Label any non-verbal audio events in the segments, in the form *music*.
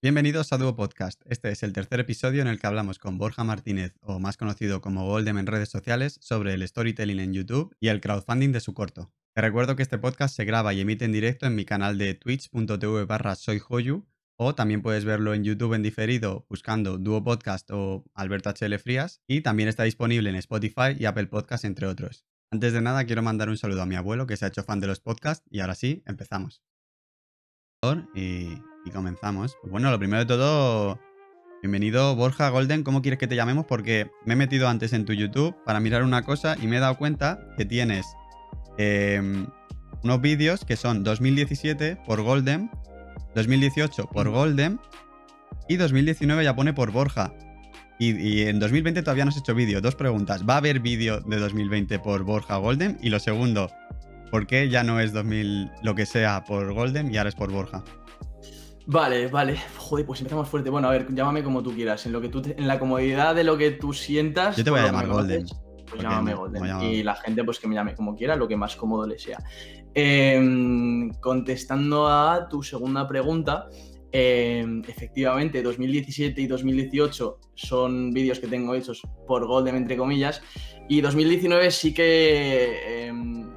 Bienvenidos a Duo Podcast. Este es el tercer episodio en el que hablamos con Borja Martínez, o más conocido como Goldem en redes sociales, sobre el storytelling en YouTube y el crowdfunding de su corto. Te recuerdo que este podcast se graba y emite en directo en mi canal de twitch.tv barra soyhoyu, o también puedes verlo en YouTube en diferido buscando Duo Podcast o Alberto HL Frías, y también está disponible en Spotify y Apple Podcast, entre otros. Antes de nada, quiero mandar un saludo a mi abuelo que se ha hecho fan de los podcasts, y ahora sí, empezamos. Y comenzamos. Pues bueno, lo primero de todo, bienvenido Borja Golden, ¿cómo quieres que te llamemos? Porque me he metido antes en tu YouTube para mirar una cosa y me he dado cuenta que tienes em, unos vídeos que son 2017 por Golden, 2018 por Golden y 2019 ya pone por Borja. Y, y, en 2020 todavía no has hecho vídeo. Dos preguntas. ¿Va a haber vídeo de 2020 por Borja Golden? Y lo segundo, ¿por qué ya no es 2000 lo que sea por Golden y ahora es por Borja? Vale, vale. Joder, pues empezamos fuerte. Bueno, a ver, llámame como tú quieras. En lo que tú en la comodidad de lo que tú sientas. Yo te voy a llamar Golden. pues llámame Golden. Y la gente, pues que me llame como quiera, lo que más cómodo le sea. Em, contestando a tu segunda pregunta. Em, efectivamente, 2017 y 2018 son vídeos que tengo hechos por Golden, entre comillas. Y 2019 sí que em,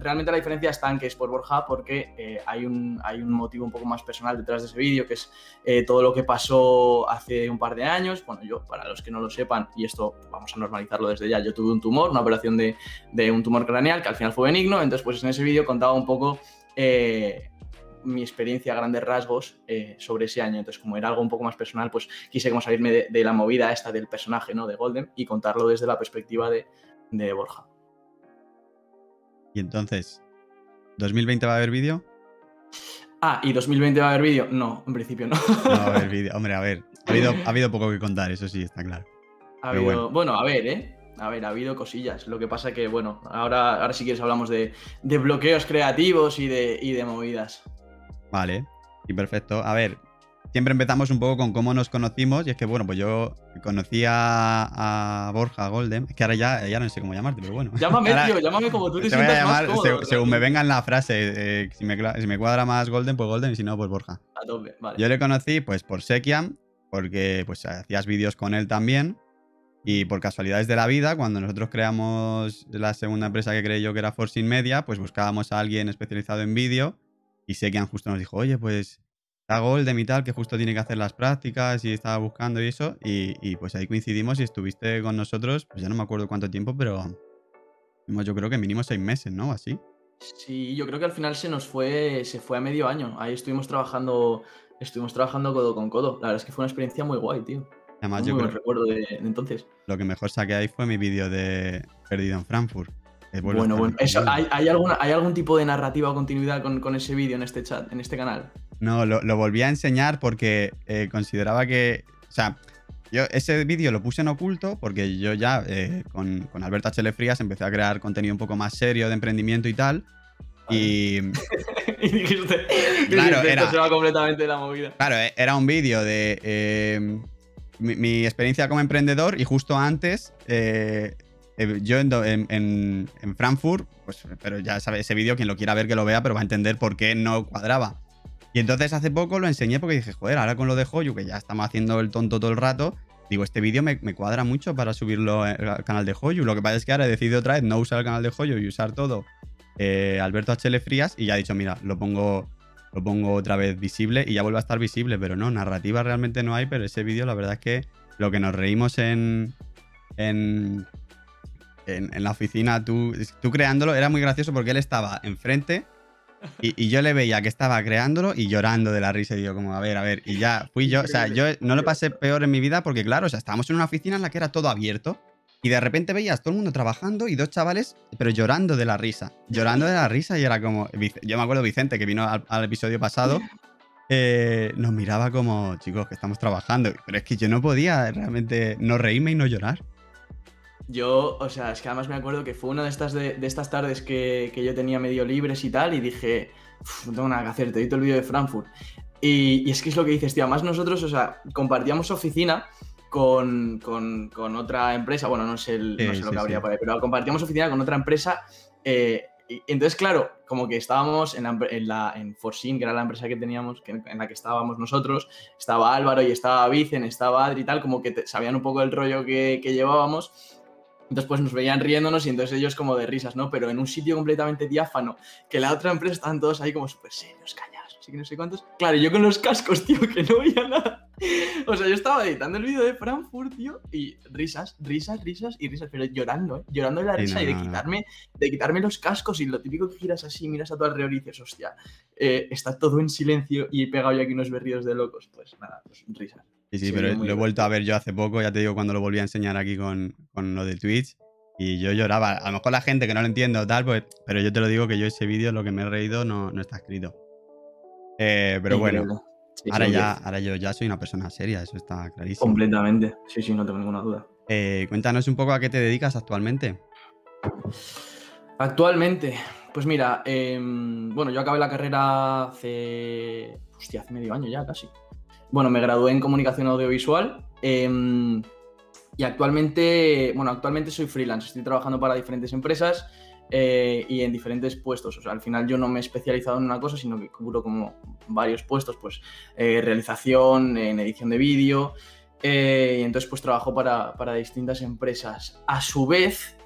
realmente la diferencia está en que es por Borja porque eh, hay, un, hay un motivo un poco más personal detrás de ese vídeo, que es eh, todo lo que pasó hace un par de años. Bueno, yo, para los que no lo sepan, y esto vamos a normalizarlo desde ya, yo tuve un tumor, una operación de, un tumor craneal que al final fue benigno, entonces pues en ese vídeo contaba un poco... Eh, mi experiencia a grandes rasgos sobre ese año. Entonces, como era algo un poco más personal, pues quise como salirme de, la movida esta del personaje, ¿no? De Golden y contarlo desde la perspectiva de, de Borja. Y entonces, ¿2020 va a haber vídeo? Ah, ¿y 2020 va a haber vídeo? No, en principio no. No va a haber *laughs* vídeo. Hombre, a ver, ha habido, poco que contar, eso sí, está claro. bueno. a ver, ¿eh? A ver, ha habido cosillas. Lo que pasa que, bueno, ahora, ahora si quieres hablamos de, bloqueos creativos y de, y de movidas. Vale, y perfecto. A ver, siempre empezamos un poco con cómo nos conocimos. Y es que, bueno, pues yo conocí a, Borja Golden. Es que ahora ya, ya no sé cómo llamarte, pero bueno. Llámame, tío, llámame como tú te, te sientas llamar, más según me venga en la frase. Eh, si, me, cuadra más Golden, pues Golden. Y si no, pues Borja. A tope, vale. Yo le conocí, pues, por Sekiam. Porque, pues, hacías vídeos con él también. Y por casualidades de la vida, cuando nosotros creamos la segunda empresa que creé yo, que era Forcing Media, pues buscábamos a alguien especializado en vídeo. Y Sekiam justo nos dijo, oye, pues Golden y tal, que justo tiene que hacer las prácticas y estaba buscando y eso. Y, pues ahí coincidimos y estuviste con nosotros, pues ya no me acuerdo cuánto tiempo, pero yo creo que mínimo seis meses, ¿no? Así. Sí, yo creo que al final se nos fue, se fue a medio año. Ahí estuvimos trabajando, estuvimos trabajando codo con codo. La verdad es que fue una experiencia muy guay, tío. Además, yo recuerdo de, entonces. Lo que mejor saqué ahí fue mi vídeo de Perdido en Frankfurt. Bueno, bueno. ¿hay, alguna, ¿Hay algún tipo de narrativa o continuidad con, con ese vídeo en este chat, en este canal? No, lo, volví a enseñar porque eh, consideraba que. O sea, yo ese vídeo lo puse en oculto porque yo ya eh, con, con, Alberto H. Frías empecé a crear contenido un poco más serio de emprendimiento y tal. Y. *laughs* y dijiste. Claro, era, se va completamente la movida. Claro, eh, era un vídeo de. Mi, experiencia como emprendedor y justo antes. yo en, en, en, Frankfurt, pues, pero ya sabes, ese vídeo, quien lo quiera ver que lo vea, pero va a entender por qué no cuadraba. Y entonces hace poco lo enseñé porque dije, joder, ahora con lo de Hoyu, que ya estamos haciendo el tonto todo el rato, digo, este vídeo me, cuadra mucho para subirlo al canal de Hoyu. Lo que pasa es que ahora he decidido otra vez no usar el canal de Hoyu y usar todo eh, Alberto HL Frías y ya he dicho, mira, lo pongo, lo pongo otra vez visible y ya vuelve a estar visible, pero no, narrativa realmente no hay, pero ese vídeo la verdad es que lo que nos reímos en, en, en, la oficina, tú, tú creándolo, era muy gracioso porque él estaba enfrente y, yo le veía que estaba creándolo y llorando de la risa. Y digo, como, a ver, a ver. Y ya fui yo. O sea, yo no lo pasé peor en mi vida porque, claro, o sea, estábamos en una oficina en la que era todo abierto. Y de repente veías todo el mundo trabajando y dos chavales, pero llorando de la risa. Llorando de la risa y era como. Yo me acuerdo Vicente, que vino al, episodio pasado. Eh, nos miraba como, chicos, que estamos trabajando. Pero es que yo no podía realmente no reírme y no llorar. Yo, o sea, es que además me acuerdo que fue una de estas, de, estas tardes que, yo tenía medio libres y tal, y dije, no tengo nada que hacer, te edito el vídeo de Frankfurt. Y, es que es lo que dices, tío, además nosotros, o sea, compartíamos oficina con, otra empresa, bueno, no sé, no sé lo que habría por ahí, pero compartíamos oficina con otra empresa eh, entonces, claro, como que estábamos en, la, en, la, en Forsin, que era la empresa que teníamos, que, en la que estábamos nosotros, estaba Álvaro y estaba Vicen, estaba Adri y tal, como que sabían un poco el rollo que, que llevábamos. Entonces, pues nos veían riéndonos y entonces ellos como de risas, ¿no? Pero en un sitio completamente diáfano, que la otra empresa estaban todos ahí como súper serios, callados, así que no sé cuántos. Claro, yo con los cascos, tío, que no veía nada. O sea, yo estaba editando el vídeo de Frankfurt, tío, y risas, risas, risas y risas, pero llorando, ¿eh? Llorando de la risa y de quitarme, de quitarme los cascos y lo típico que giras así, miras a tu alrededor y dices, hostia, eh, está todo en silencio y he pegado yo aquí unos berridos de locos. Pues nada, pues risas. Sí, sí, pero lo he vuelto a ver yo hace poco, ya te digo, cuando lo volví a enseñar aquí con, con lo de Twitch. Y yo lloraba. A lo mejor la gente que no lo entiende o tal, pues, pero yo te lo digo que yo ese vídeo, lo que me he reído, no, no está escrito. Eh, pero bueno, ahora, ya, ahora yo ya soy una persona seria, eso está clarísimo. Completamente, sí, sí, no tengo ninguna duda. Eh, cuéntanos un poco a qué te dedicas actualmente. Actualmente, pues mira, em, bueno, yo acabé la carrera hace, hostia, hace medio año ya casi. Bueno, me gradué en comunicación audiovisual. Em, y actualmente, bueno, actualmente soy freelance, estoy trabajando para diferentes empresas eh, y en diferentes puestos. O sea, al final yo no me he especializado en una cosa, sino que cubro como varios puestos, pues eh, realización, en edición de vídeo. Eh, y entonces pues trabajo para, para, distintas empresas. A su vez,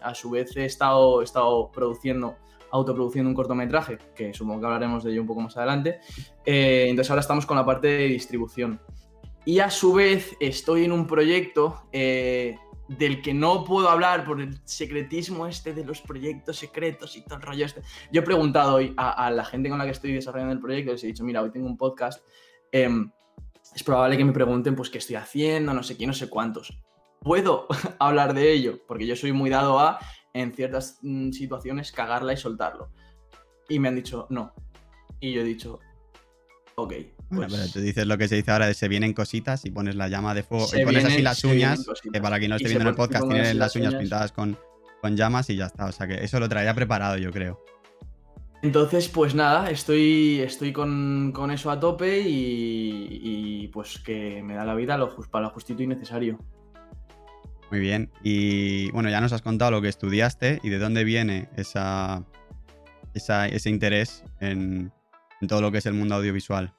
a su vez he estado, he estado produciendo autoproduciendo un cortometraje, que supongo que hablaremos de ello un poco más adelante. entonces ahora estamos con la parte de distribución. Y a su vez estoy en un proyecto eh, del que no puedo hablar por el secretismo este de los proyectos secretos y todo el rollo este. Yo he preguntado hoy a, la gente con la que estoy desarrollando el proyecto, les he dicho, mira, hoy tengo un podcast, em, es probable que me pregunten pues qué estoy haciendo, no sé qué, no sé cuántos. ¿Puedo *laughs* hablar de ello? Porque yo soy muy dado a, en ciertas mm, situaciones, cagarla y soltarlo. Y me han dicho, no. Y yo he dicho, ok. *laughs* Bueno, pero pues tú dices lo que se dice ahora de se vienen cositas y pones la llama de fuego y pones así las uñas, que para quien no esté viendo en el podcast tienen las uñas, pintadas con, con llamas y ya está. O sea que eso lo traía preparado, yo creo. Entonces, pues nada, estoy, estoy con, con eso a tope y, y, pues que me da la vida lo, para lo justito y necesario. Muy bien. Y bueno, ya nos has contado lo que estudiaste y de dónde viene esa, esa ese interés en, todo lo que es el mundo audiovisual.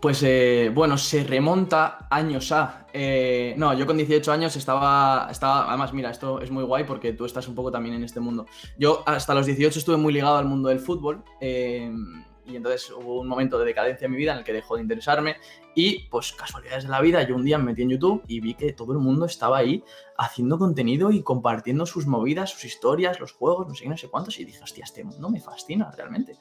Pues eh, bueno, se remonta años a. Eh, no, yo con 18 años estaba, estaba. Además, mira, esto es muy guay porque tú estás un poco también en este mundo. Yo hasta los 18 estuve muy ligado al mundo del fútbol. Eh, y entonces hubo un momento de decadencia en mi vida en el que dejó de interesarme. Y pues casualidades de la vida, yo un día me metí en YouTube y vi que todo el mundo estaba ahí haciendo contenido y compartiendo sus movidas, sus historias, los juegos, no sé qué, no sé cuántos. Y dije, hostia, este mundo me fascina realmente.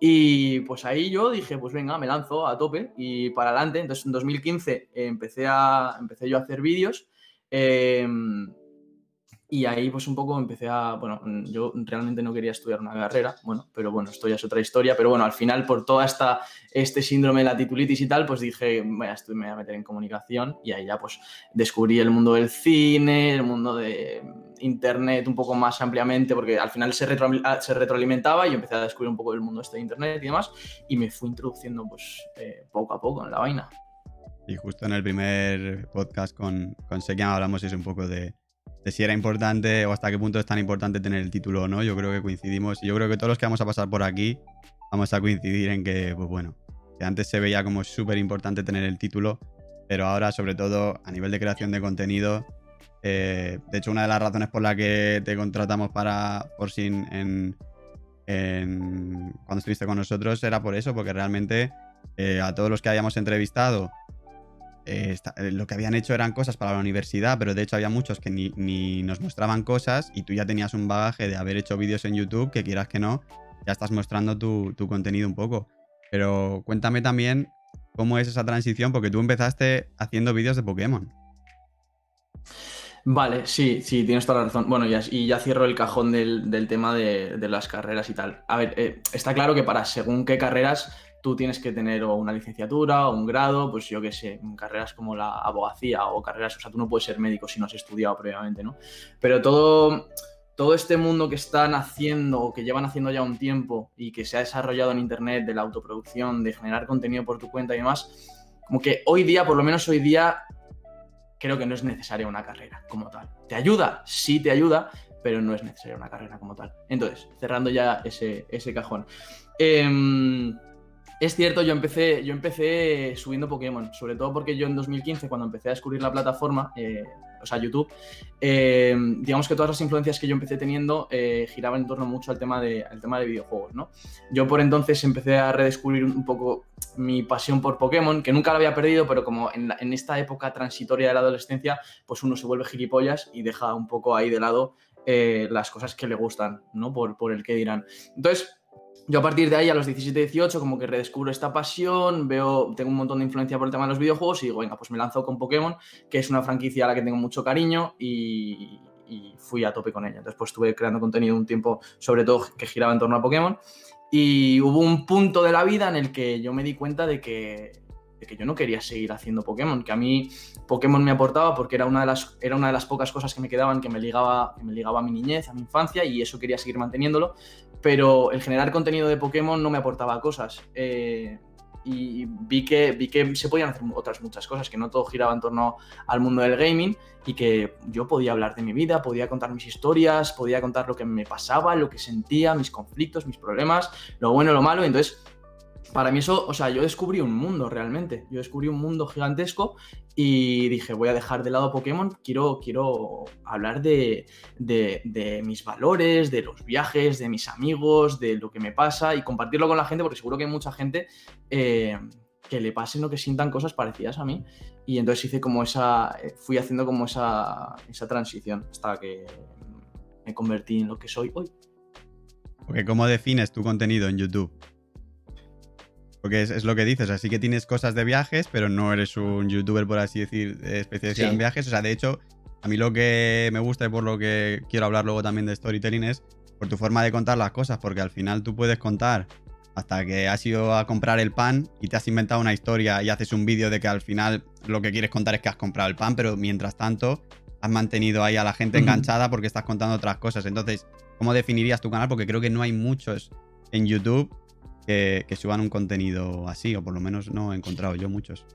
Y pues ahí yo dije, pues venga, me lanzo a tope y para adelante. Entonces en 2015 empecé, a, empecé yo a hacer vídeos. Em, y ahí pues un poco empecé a, bueno, yo realmente no quería estudiar una carrera, bueno, pero bueno, esto ya es otra historia, pero bueno, al final por toda esta, este síndrome de la titulitis y tal, pues dije, me voy a meter en comunicación y ahí ya pues descubrí el mundo del cine, el mundo de internet un poco más ampliamente, porque al final se, ah, se retroalimentaba y empecé a descubrir un poco el mundo este de internet y demás, y me fui introduciendo pues eh, poco a poco en la vaina. Y justo en el primer podcast con, con hablamos eso un poco de de si era importante o hasta qué punto es tan importante tener el título o no. Yo creo que coincidimos y yo creo que todos los que vamos a pasar por aquí vamos a coincidir en que, pues bueno, que antes se veía como súper importante tener el título, pero ahora sobre todo a nivel de creación de contenido, eh, de hecho una de las razones por la que te contratamos para Forsin en, cuando estuviste con nosotros era por eso, porque realmente eh, a todos los que hayamos entrevistado eh, eh, lo que habían hecho eran cosas para la universidad, pero de hecho había muchos que ni, nos mostraban cosas y tú ya tenías un bagaje de haber hecho vídeos en YouTube, que quieras que no, ya estás mostrando tu, contenido un poco. Pero cuéntame también cómo es esa transición, porque tú empezaste haciendo vídeos de Pokémon. Vale, sí, sí, tienes toda la razón. Bueno, ya, y ya cierro el cajón del, tema de, las carreras y tal. A ver, eh, está claro que para según qué carreras tú tienes que tener una licenciatura o un grado, pues yo qué sé, carreras como la abogacía o carreras, o sea, tú no puedes ser médico si no has estudiado previamente, ¿no? Pero todo, todo este mundo que están haciendo o que llevan haciendo ya un tiempo y que se ha desarrollado en Internet de la autoproducción, de generar contenido por tu cuenta y demás, como que hoy día, por lo menos hoy día, creo que no es necesaria una carrera como tal. ¿Te ayuda? Sí te ayuda, pero no es necesaria una carrera como tal. Entonces, cerrando ya ese, ese cajón. Em, es cierto, yo empecé, yo empecé subiendo Pokémon, sobre todo porque yo en 2015, cuando empecé a descubrir la plataforma, eh, o sea, YouTube, eh, digamos que todas las influencias que yo empecé teniendo eh, giraban en torno mucho al tema, de, tema de videojuegos, ¿no? Yo por entonces empecé a redescubrir un poco mi pasión por Pokémon, que nunca la había perdido, pero como en, esta época transitoria de la adolescencia, pues uno se vuelve gilipollas y deja un poco ahí de lado las cosas que le gustan, ¿no? Por, por el que dirán. Entonces, yo a partir de ahí, a los 17, 18, como que redescubro esta pasión, veo, tengo un montón de influencia por el tema de los videojuegos y digo, venga, pues me lanzo con Pokémon, que es una franquicia a la que tengo mucho cariño y, fui a tope con ella. Entonces, pues estuve creando contenido un tiempo, sobre todo que giraba en torno a Pokémon. Y hubo un punto de la vida en el que yo me di cuenta de que que yo no quería seguir haciendo Pokémon, que a mí Pokémon me aportaba porque era una de las, era una de las pocas cosas que me quedaban que me, ligaba, que me ligaba a mi niñez, a mi infancia, y eso quería seguir manteniéndolo, pero el generar contenido de Pokémon no me aportaba cosas. Eh, y vi que, vi que se podían hacer otras muchas cosas, que no todo giraba en torno al mundo del gaming y que yo podía hablar de mi vida, podía contar mis historias, podía contar lo que me pasaba, lo que sentía, mis conflictos, mis problemas, lo bueno, lo malo. Y entonces para mí eso, o sea, yo descubrí un mundo realmente. Yo descubrí un mundo gigantesco y dije, voy a dejar de lado Pokémon, quiero, quiero hablar de, mis valores, de los viajes, de mis amigos, de lo que me pasa y compartirlo con la gente, porque seguro que hay mucha gente eh, que le pasen o que sientan cosas parecidas a mí. Y entonces hice como esa, eh, fui haciendo como esa, esa transición hasta que me convertí en lo que soy hoy. Porque ¿cómo defines tu contenido en YouTube? Porque es, lo que dices, así que tienes cosas de viajes, pero no eres un youtuber, por así decir, especializado en viajes. O sea, de hecho, a mí lo que me gusta y por lo que quiero hablar luego también de storytelling es por tu forma de contar las cosas, porque al final tú puedes contar hasta que has ido a comprar el pan y te has inventado una historia y haces un vídeo de que al final lo que quieres contar es que has comprado el pan, pero mientras tanto has mantenido ahí a la gente enganchada porque estás contando otras cosas. Entonces, ¿cómo definirías tu canal? Porque creo que no hay muchos en YouTube que, suban un contenido así, o por lo menos no he encontrado yo muchos.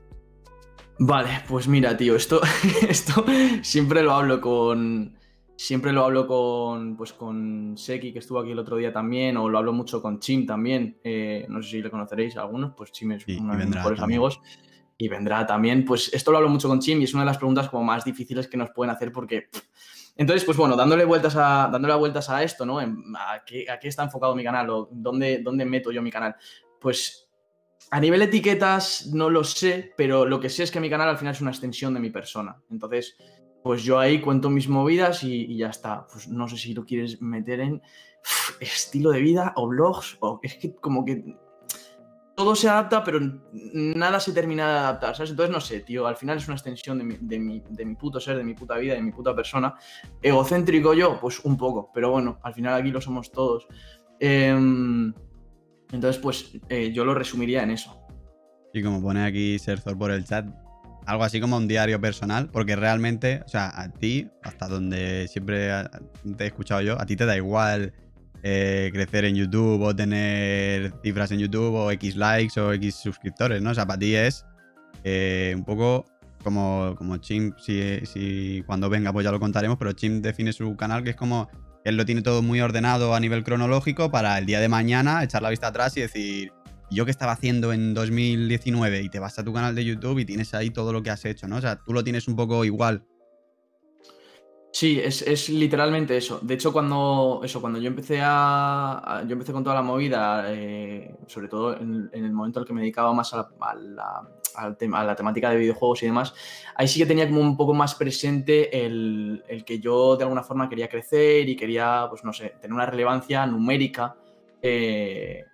Vale, pues mira, tío, esto, *laughs* esto siempre lo hablo con. Siempre lo hablo con. Pues con Seki, que estuvo aquí el otro día también, o lo hablo mucho con Chim también. Eh, no sé si le conoceréis a algunos, pues Chim es uno de mis mejores amigos. Y vendrá también. Pues esto lo hablo mucho con Chim y es una de las preguntas como más difíciles que nos pueden hacer porque. Entonces, pues bueno, dándole vueltas a, dándole vueltas a esto, ¿no? ¿A qué, está enfocado mi canal o dónde, dónde meto yo mi canal? Pues a nivel etiquetas no lo sé, pero lo que sé es que mi canal al final es una extensión de mi persona. Entonces, pues yo ahí cuento mis movidas y, ya está. Pues no sé si lo quieres meter en estilo de vida o blogs o es que como que todo se adapta, pero nada se termina de adaptar, ¿sabes? Entonces, no sé, tío, al final es una extensión de mi, de mi, puto ser, de mi puta vida, de mi puta persona. Egocéntrico yo, pues un poco, pero bueno, al final aquí lo somos todos. Em, entonces, pues eh, yo lo resumiría en eso. Y como pone aquí Serzor por el chat, algo así como un diario personal, porque realmente, o sea, a ti, hasta donde siempre te he escuchado yo, a ti te da igual eh, crecer en YouTube o tener cifras en YouTube o X likes o X suscriptores, ¿no? O sea, para ti es eh, un poco como, como Chim, si, cuando venga pues ya lo contaremos, pero Chim define su canal que es como, él lo tiene todo muy ordenado a nivel cronológico para el día de mañana echar la vista atrás y decir, yo qué estaba haciendo en 2019 y te vas a tu canal de YouTube y tienes ahí todo lo que has hecho, ¿no? O sea, tú lo tienes un poco igual Sí, es, literalmente eso. De hecho, cuando, eso, cuando yo empecé a, yo empecé con toda la movida, eh, sobre todo en, el momento en el que me dedicaba más a la, a la temática de videojuegos y demás, ahí sí que tenía como un poco más presente el, que yo de alguna forma quería crecer y quería, pues no sé, tener una relevancia numérica eh,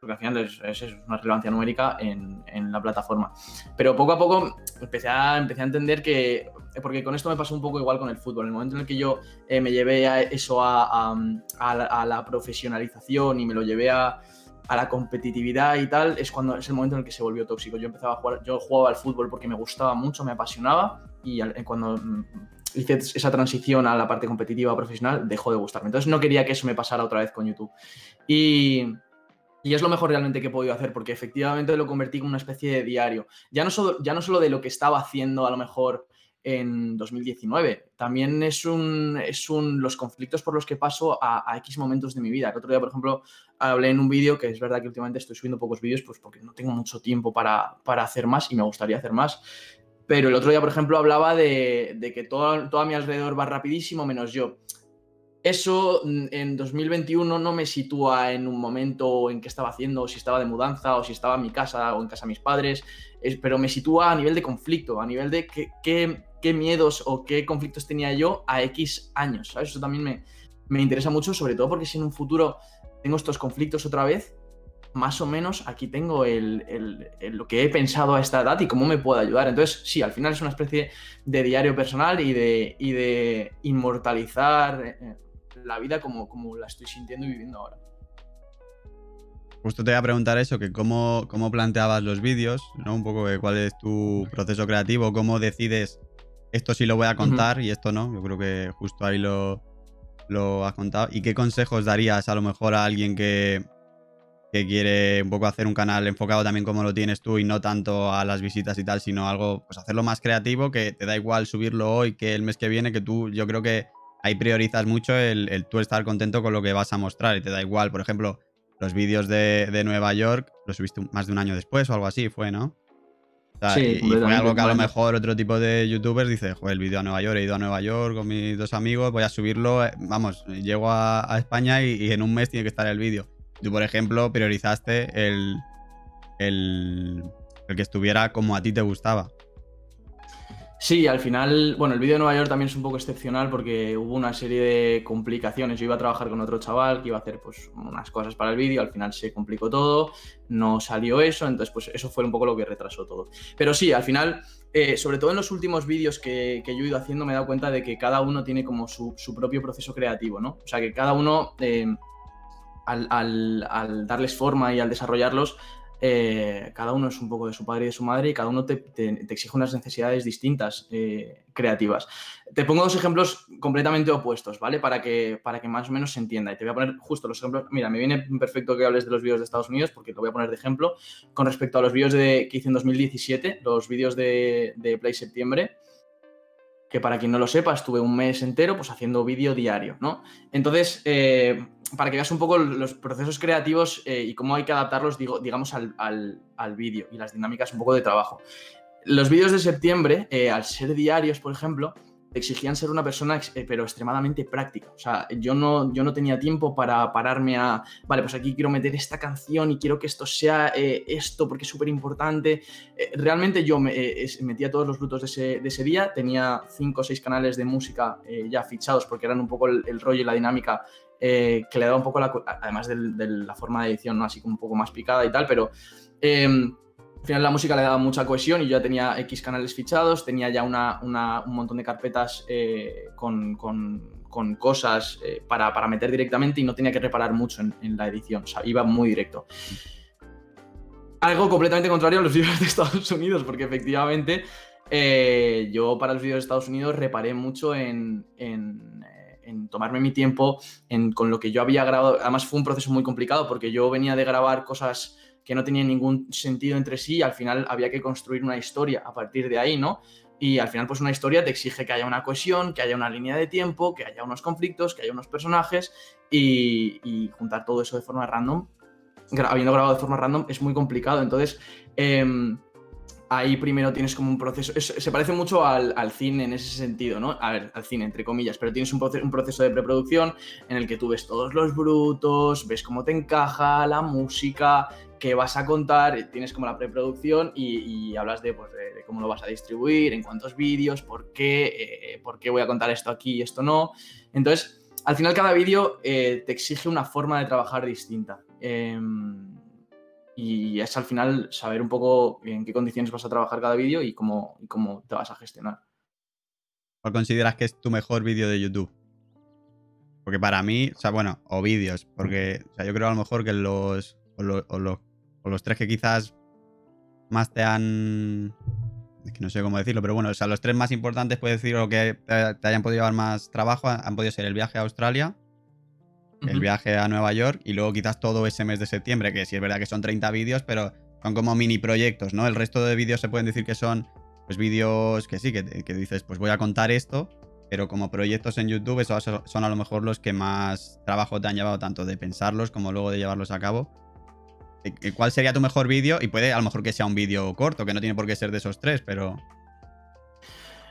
porque al final es, una relevancia numérica en, la plataforma. Pero poco a poco empecé a, empecé a entender que, porque con esto me pasó un poco igual con el fútbol, el momento en el que yo eh, me llevé a eso a, la, profesionalización y me lo llevé a, la competitividad y tal, es cuando es el momento en el que se volvió tóxico. Yo empezaba a jugar, yo jugaba al fútbol porque me gustaba mucho, me apasionaba y cuando mm, hice esa transición a la parte competitiva profesional dejó de gustarme. Entonces no quería que eso me pasara otra vez con YouTube. Y, y es lo mejor realmente que he podido hacer, porque efectivamente lo convertí en una especie de diario. Ya no, solo, ya no solo de lo que estaba haciendo, a lo mejor en 2019. También es un, es un los conflictos por los que paso a, X momentos de mi vida. El otro día, por ejemplo, hablé en un vídeo que es verdad que últimamente estoy subiendo pocos vídeos pues porque no tengo mucho tiempo para, para hacer más y me gustaría hacer más. Pero el otro día, por ejemplo, hablaba de, de que todo, todo a mi alrededor va rapidísimo menos yo. Eso mm, en 2021 no me sitúa en un momento en que estaba haciendo, o si estaba de mudanza, o si estaba en mi casa, o en casa de mis padres, pero me sitúa a nivel de conflicto, a nivel de qué, miedos o qué conflictos tenía yo a X años. Eso también me, me interesa mucho, sobre todo porque si en un futuro tengo estos conflictos otra vez, más o menos aquí tengo lo que he pensado a esta edad y cómo me puedo ayudar. Entonces, sí, al final es una especie de diario personal y de, y de inmortalizar eh, la vida como, como la estoy sintiendo y viviendo ahora. Justo te voy a preguntar eso, que cómo, cómo planteabas los vídeos, ¿no? Un poco de cuál es tu proceso creativo, cómo decides esto sí lo voy a contar y esto no. Yo creo que justo ahí lo, lo has contado. ¿Y qué consejos darías a lo mejor a alguien que, que quiere un poco hacer un canal enfocado también como lo tienes tú y no tanto a las visitas y tal, sino algo, pues hacerlo más creativo, que te da igual subirlo hoy que el mes que viene, que tú, yo creo que ahí priorizas mucho el, tú estar contento con lo que vas a mostrar y te da igual. Por ejemplo, los vídeos de, Nueva York los subiste más de un año después o algo así, fue, ¿no? Sí, y, fue algo que a lo mejor otro tipo de youtubers dice, joder, el vídeo a Nueva York, he ido a Nueva York con mis dos amigos, voy a subirlo, eh, vamos, llego a, España y, en un mes tiene que estar el vídeo. Tú, por ejemplo, priorizaste el, el, el que estuviera como a ti te gustaba. Sí, al final, bueno, el vídeo de Nueva York también es un poco excepcional porque hubo una serie de complicaciones. Yo iba a trabajar con otro chaval que iba a hacer pues unas cosas para el vídeo, al final se complicó todo, no salió eso, entonces pues eso fue un poco lo que retrasó todo. Pero sí, al final, eh, sobre todo en los últimos vídeos que, yo he ido haciendo, me he dado cuenta de que cada uno tiene como su, propio proceso creativo, ¿no? O sea, que cada uno, eh, al, al darles forma y al desarrollarlos, eh, cada uno es un poco de su padre y de su madre y cada uno te, exige unas necesidades distintas eh, creativas. Te pongo dos ejemplos completamente opuestos, ¿vale? Para que, para que más o menos se entienda. Y te voy a poner justo los ejemplos. Mira, me viene perfecto que hables de los vídeos de Estados Unidos porque te voy a poner de ejemplo con respecto a los vídeos de, que hice en 2017, los vídeos de, de Play Septiembre que para quien no lo sepa, estuve un mes entero pues haciendo vídeo diario, ¿no? Entonces, eh, para que veas un poco los procesos creativos eh, y cómo hay que adaptarlos, digo, digamos, al, al, vídeo y las dinámicas un poco de trabajo. Los vídeos de septiembre, eh, al ser diarios, por ejemplo, exigían ser una persona, eh, pero extremadamente práctica. O sea, yo no, yo no tenía tiempo para pararme a, vale, pues aquí quiero meter esta canción y quiero que esto sea esto porque es súper importante. realmente yo me, metía todos los brutos de ese, de ese, día, tenía cinco o seis canales de música ya fichados porque eran un poco el, el rollo y la dinámica eh, que le da un poco, la, además de, la forma de edición, ¿no? así como un poco más picada y tal, pero em, al final la música le daba mucha cohesión y yo ya tenía X canales fichados, tenía ya un montón de carpetas eh, con, cosas eh, para, meter directamente y no tenía que reparar mucho en, la edición, o sea, iba muy directo. Algo completamente contrario a los *laughs* vídeos de Estados Unidos, porque efectivamente yo para los vídeos de Estados Unidos reparé mucho en tomarme mi tiempo en, con lo que yo había grabado. Además fue un proceso muy complicado porque yo venía de grabar cosas que no tenían ningún sentido entre sí y al final había que construir una historia a partir de ahí, ¿no? Y al final pues una historia te exige que haya una cohesión, que haya una línea de tiempo, que haya unos conflictos, que haya unos personajes y, juntar todo eso de forma random, habiendo grabado de forma random, es muy complicado. Entonces, em, ahí primero tienes como un proceso, se parece mucho al, cine en ese sentido, ¿no? A ver, al cine, entre comillas, pero tienes un, proceso, de preproducción en el que tú ves todos los brutos, ves cómo te encaja la música, qué vas a contar, tienes como la preproducción y, hablas de, pues, de, cómo lo vas a distribuir, en cuántos vídeos, por qué, eh, por qué voy a contar esto aquí y esto no. Entonces, al final cada vídeo eh, te exige una forma de trabajar distinta. Em, y es al final saber un poco en qué condiciones vas a trabajar cada vídeo y cómo, cómo te vas a gestionar. ¿Cuál consideras que es tu mejor vídeo de YouTube? Porque para mí, o sea, bueno, o vídeos, porque o sea, yo creo a lo mejor que los o, los tres que quizás más te han... Es que no sé cómo decirlo, pero bueno, o sea, los tres más importantes, puedes decir, o que te hayan podido llevar más trabajo, han podido ser el viaje a Australia, el viaje a Nueva York y luego quizás todo ese mes de septiembre, que sí es verdad que son 30 vídeos, pero son como mini proyectos, ¿no? El resto de vídeos se pueden decir que son pues vídeos que sí, que, que dices, pues voy a contar esto, pero como proyectos en YouTube, esos son a lo mejor los que más trabajo te han llevado, tanto de pensarlos como luego de llevarlos a cabo. ¿Cuál sería tu mejor vídeo? Y puede a lo mejor que sea un vídeo corto, que no tiene por qué ser de esos tres, pero...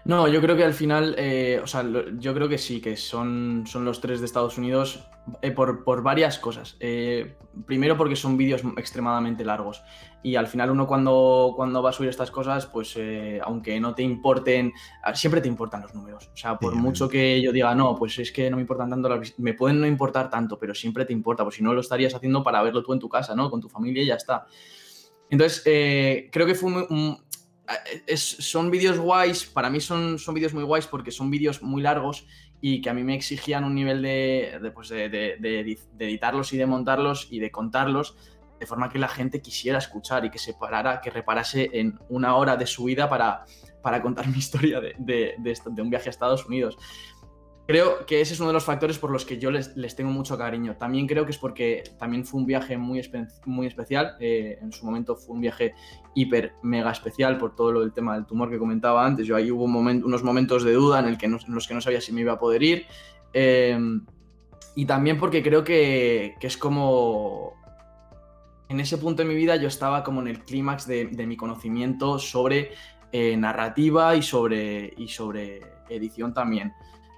No, yo creo que al final, eh, o sea, yo creo que sí, que son, son los tres de Estados Unidos eh, por, por, varias cosas. Eh, primero porque son vídeos extremadamente largos y al final uno cuando, cuando va a subir estas cosas, pues aunque no te importen, siempre te importan los números. O sea, por mucho que yo diga, no, pues es que no me importan tanto las me pueden no importar tanto, pero siempre te importa, pues si no lo estarías haciendo para verlo tú en tu casa, ¿no? Con tu familia y ya está. Entonces, creo que fue un, son vídeos guays, para mí son, son vídeos muy guays porque son vídeos muy largos y que a mí me exigían un nivel de, pues de, editarlos y de montarlos y de contarlos de forma que la gente quisiera escuchar y que se parara, que reparase en una hora de su vida para, para contar *laughs* mi historia de, un viaje a Estados Unidos. Creo que ese es uno de los factores por los que yo les, tengo mucho cariño. También creo que es porque también fue un viaje muy, muy especial. Eh, en su momento fue un viaje hiper, mega especial por todo lo del tema del tumor que comentaba antes. Yo ahí hubo unos momentos de duda en, el que los que no sabía si me iba a poder ir. Em, y también porque creo que, es como... En ese punto de mi vida yo estaba como en el clímax de, mi conocimiento sobre eh, narrativa y sobre, y sobre edición también.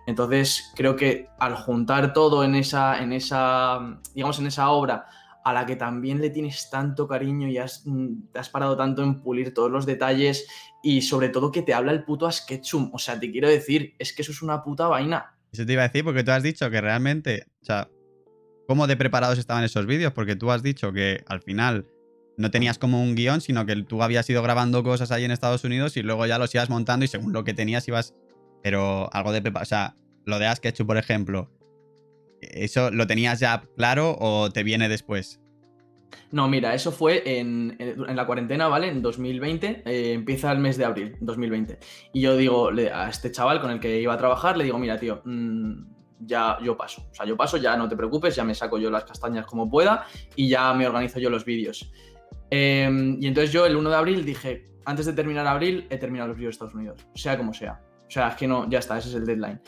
Entonces, creo que al juntar todo en esa, en esa, digamos, en esa obra a la que también le tienes tanto cariño y has, mm, te has parado tanto en pulir todos los detalles y sobre todo que te habla el puto Sketchum. O sea, te quiero decir, es que eso es una puta vaina. Eso te iba a decir porque tú has dicho que realmente, o sea, ¿cómo de preparados estaban esos vídeos? Porque tú has dicho que al final no tenías como un guion, sino que tú habías ido grabando cosas ahí en Estados Unidos y luego ya los ibas montando y según lo que tenías ibas pero algo de preparación. O sea, lo de Asketchu, por ejemplo, ¿eso lo tenías ya claro o te viene después? No, mira, eso fue en, la cuarentena, ¿vale? En 2020, eh, empieza el mes de abril, 2020. Y yo digo a este chaval con el que iba a trabajar, le digo, mira, tío, mm, ya yo paso. O sea, yo paso, ya no te preocupes, ya me saco yo las castañas como pueda y ya me organizo yo los vídeos. Em, y entonces yo el 1 de abril dije, antes de terminar abril, he terminado los vídeos de Estados Unidos, sea como sea. O sea, es que no, ya está, ese es el deadline.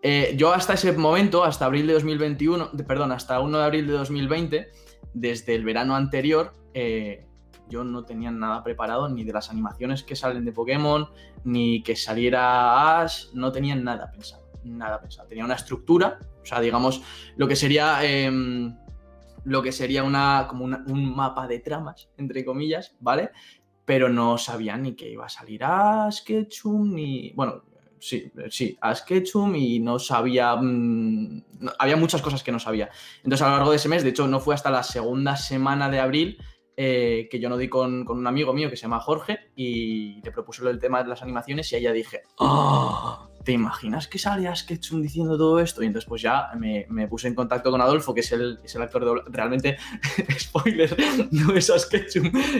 Eh, yo hasta ese momento, hasta abril de 2021, perdón, hasta 1 de abril de 2020, desde el verano anterior, eh, yo no tenía nada preparado ni de las animaciones que salen de Pokémon, ni que saliera Ash, no tenía nada pensado, nada pensado. Tenía una estructura, o sea, digamos, lo que sería, em, lo que sería una, como un mapa de tramas, entre comillas, ¿vale? Pero no sabía ni que iba a salir Ash, Ketchum, ni, bueno, sí, sí, a Sketchum y no sabía. Mm, había muchas cosas que no sabía. Entonces, a lo largo de ese mes, de hecho, no fue hasta la segunda semana de abril eh, que yo no di con, un amigo mío que se llama Jorge y le propuse el tema de las animaciones y ahí ya dije, ¡Oh! ¿Te imaginas que salía Sketchum diciendo todo esto? Y entonces pues ya me, puse en contacto con Adolfo, que es el, es el actor de... Realmente, *laughs* spoiler, no es a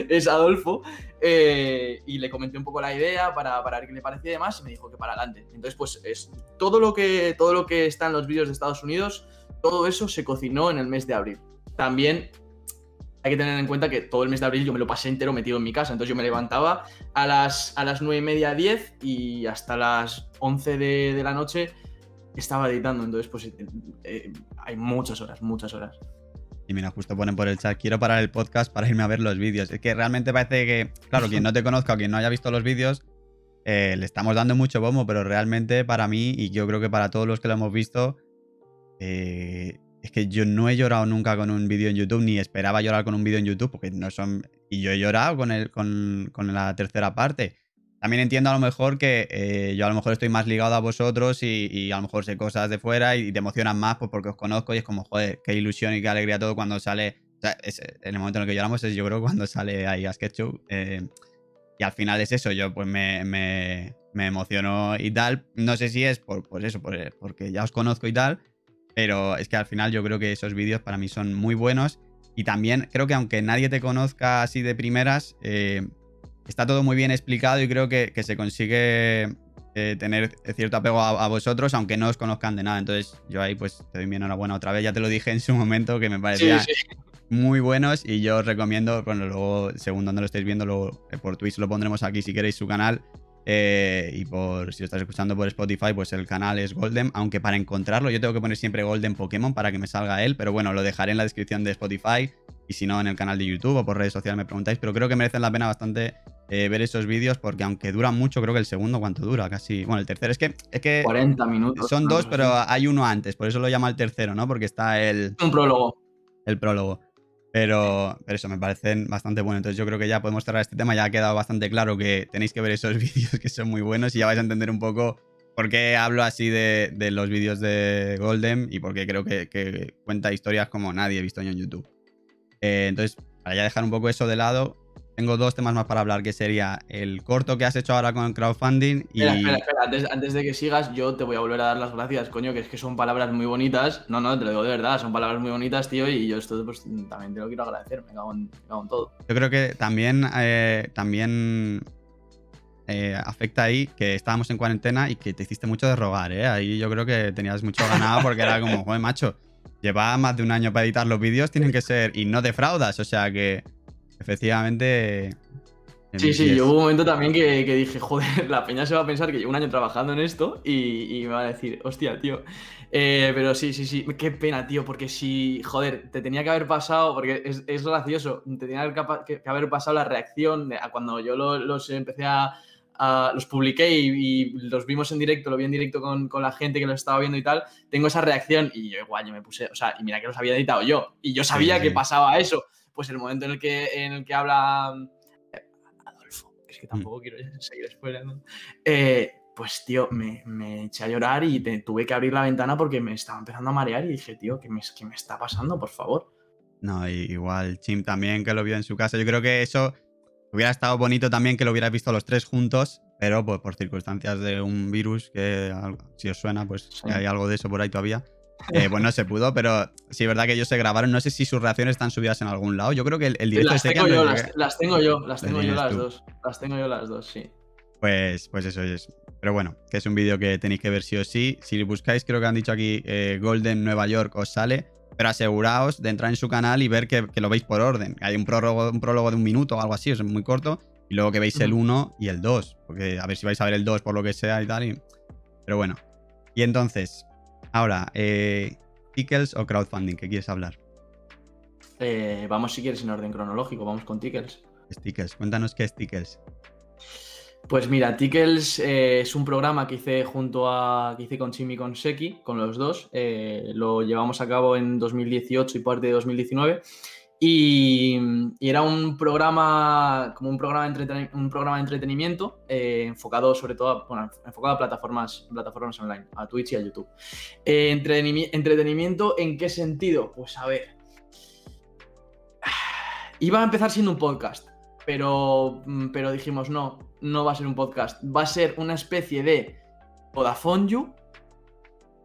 es Adolfo. Eh, y le comenté un poco la idea para, para ver qué le parecía y demás y me dijo que para adelante. Entonces pues es todo lo que, todo lo que está en los vídeos de Estados Unidos, todo eso se cocinó en el mes de abril. También hay que tener en cuenta que todo el mes de abril yo me lo pasé entero metido en mi casa. Entonces yo me levantaba a las, a las 9 y media, 10 y hasta las 11 de, la noche estaba editando. Entonces, pues eh, eh, hay muchas horas, muchas horas. Y mira, justo ponen por el chat, quiero parar el podcast para irme a ver los vídeos. Es que realmente parece que, claro, quien no te conozca o quien no haya visto los vídeos, eh, le estamos dando mucho bombo, pero realmente para mí, y yo creo que para todos los que lo hemos visto, eh, es que yo no he llorado nunca con un vídeo en YouTube, ni esperaba llorar con un vídeo en YouTube, porque no son. Y yo he llorado con, el, con, la tercera parte. También entiendo a lo mejor que eh, yo a lo mejor estoy más ligado a vosotros y, a lo mejor sé cosas de fuera y, te emocionan más pues porque os conozco y es como, joder, qué ilusión y qué alegría todo cuando sale. O sea, en el momento en el que lloramos es yo creo cuando sale ahí a Sketchup. Eh, y al final es eso, yo pues me, me, me emociono y tal. No sé si es por, pues eso, porque ya os conozco y tal pero es que al final yo creo que esos vídeos para mí son muy buenos. Y también creo que aunque nadie te conozca así de primeras, eh, está todo muy bien explicado y creo que, se consigue eh, tener cierto apego a, vosotros, aunque no os conozcan de nada. Entonces yo ahí pues te doy mi enhorabuena otra vez. Ya te lo dije en su momento que me parecía muy buenos y yo os recomiendo, bueno, luego según donde lo estéis viendo, luego eh, por Twitch lo pondremos aquí si queréis su canal. Eh, y por si lo estás escuchando por Spotify, pues el canal es Golden. Aunque para encontrarlo, yo tengo que poner siempre Golden Pokémon para que me salga él. Pero bueno, lo dejaré en la descripción de Spotify. Y si no, en el canal de YouTube o por redes sociales me preguntáis. Pero creo que merecen la pena bastante eh, ver esos vídeos porque aunque duran mucho, creo que el segundo, ¿cuánto dura? Casi. Bueno, el tercero es que. Es que 40 minutos. Son dos, pero hay uno antes. Por eso lo llama el tercero, ¿no? Porque está el. Un prólogo. El prólogo. Pero, pero eso me parecen bastante buenos. Entonces yo creo que ya podemos cerrar este tema. Ya ha quedado bastante claro que tenéis que ver esos *laughs* vídeos que son muy buenos y ya vais a entender un poco por qué hablo así de, los vídeos de Golden y por qué creo que, cuenta historias como nadie he visto en YouTube. Eh, entonces, para ya dejar un poco eso de lado, tengo dos temas más para hablar, que sería el corto que has hecho ahora con el crowdfunding y... Espera, espera, Antes, de que sigas, yo te voy a volver a dar las gracias, coño, que es que son palabras muy bonitas. No, no, te lo digo de verdad, son palabras muy bonitas, tío, y yo esto pues, también te lo quiero agradecer, me cago en, todo. Yo creo que también, eh, también eh, afecta ahí que estábamos en cuarentena y que te hiciste mucho de rogar, ¿eh? Ahí yo creo que tenías mucho ganado porque era como, joder, macho, lleva más de un año para editar los vídeos, tienen que ser, y no defraudas, o sea que efectivamente. Sí, sí, yo hubo un momento también que, dije, joder, la peña se va a pensar que llevo un año trabajando en esto y, me va a decir, hostia, tío. Eh, pero sí, sí, sí, qué pena, tío, porque si, joder, te tenía que haber pasado, porque es, gracioso, te tenía que, haber pasado la reacción a cuando yo los, empecé a, los publiqué y, los vimos en directo, lo vi en directo con, la gente que lo estaba viendo y tal, tengo esa reacción y yo igual, yo me puse, o sea, y mira que los había editado yo, y yo sabía que pasaba eso pues el momento en el que, en el que habla eh, Adolfo, es que mm. tampoco quiero *laughs* seguir spoilando, eh, pues tío, me, eché a llorar y tuve que abrir la ventana porque me estaba empezando a marear y dije, tío, ¿qué me, qué me está pasando, por favor? No, igual Chim también que lo vio en su casa. Yo creo que eso hubiera estado bonito también que lo hubieras visto los tres juntos, pero pues por circunstancias de un virus que si os suena, pues hay algo de eso por ahí todavía. Eh, pues no se pudo, pero sí es verdad que ellos se grabaron. No sé si sus reacciones están subidas en algún lado. Yo creo que el, directo las, tengo yo, las, tengo yo, las tengo yo las dos. Las tengo yo las dos, sí. Pues, pues eso es. Pero bueno, que es un vídeo que tenéis que ver sí o sí. Si buscáis, creo que han dicho aquí eh, Golden Nueva York os sale. Pero aseguraos de entrar en su canal y ver que, lo veis por orden. Hay un prólogo, un prólogo de un minuto o algo así, es muy corto. Y luego que veis el 1 y el 2. Porque a ver si vais a ver el 2 por lo que sea y tal. Pero bueno. Y entonces, Ahora, eh, Tickles o crowdfunding, ¿qué quieres hablar? Eh, vamos, si quieres, en orden cronológico, vamos con Tickles. Tickles, cuéntanos qué es Tickles. Pues mira, Tickles eh, es un programa que hice junto a. que hice con Chimi y con Seki, con los dos. Eh, lo llevamos a cabo en 2018 y parte de 2019. Y, era un programa, como un programa de, entretenimiento eh, enfocado sobre todo a, enfocado a plataformas, plataformas online, a Twitch y a YouTube. Eh, entretenimiento, ¿en qué sentido? Pues a ver. *sighs* Iba a empezar siendo un podcast, pero, pero dijimos no, no va a ser un podcast, va a ser una especie de Vodafone You,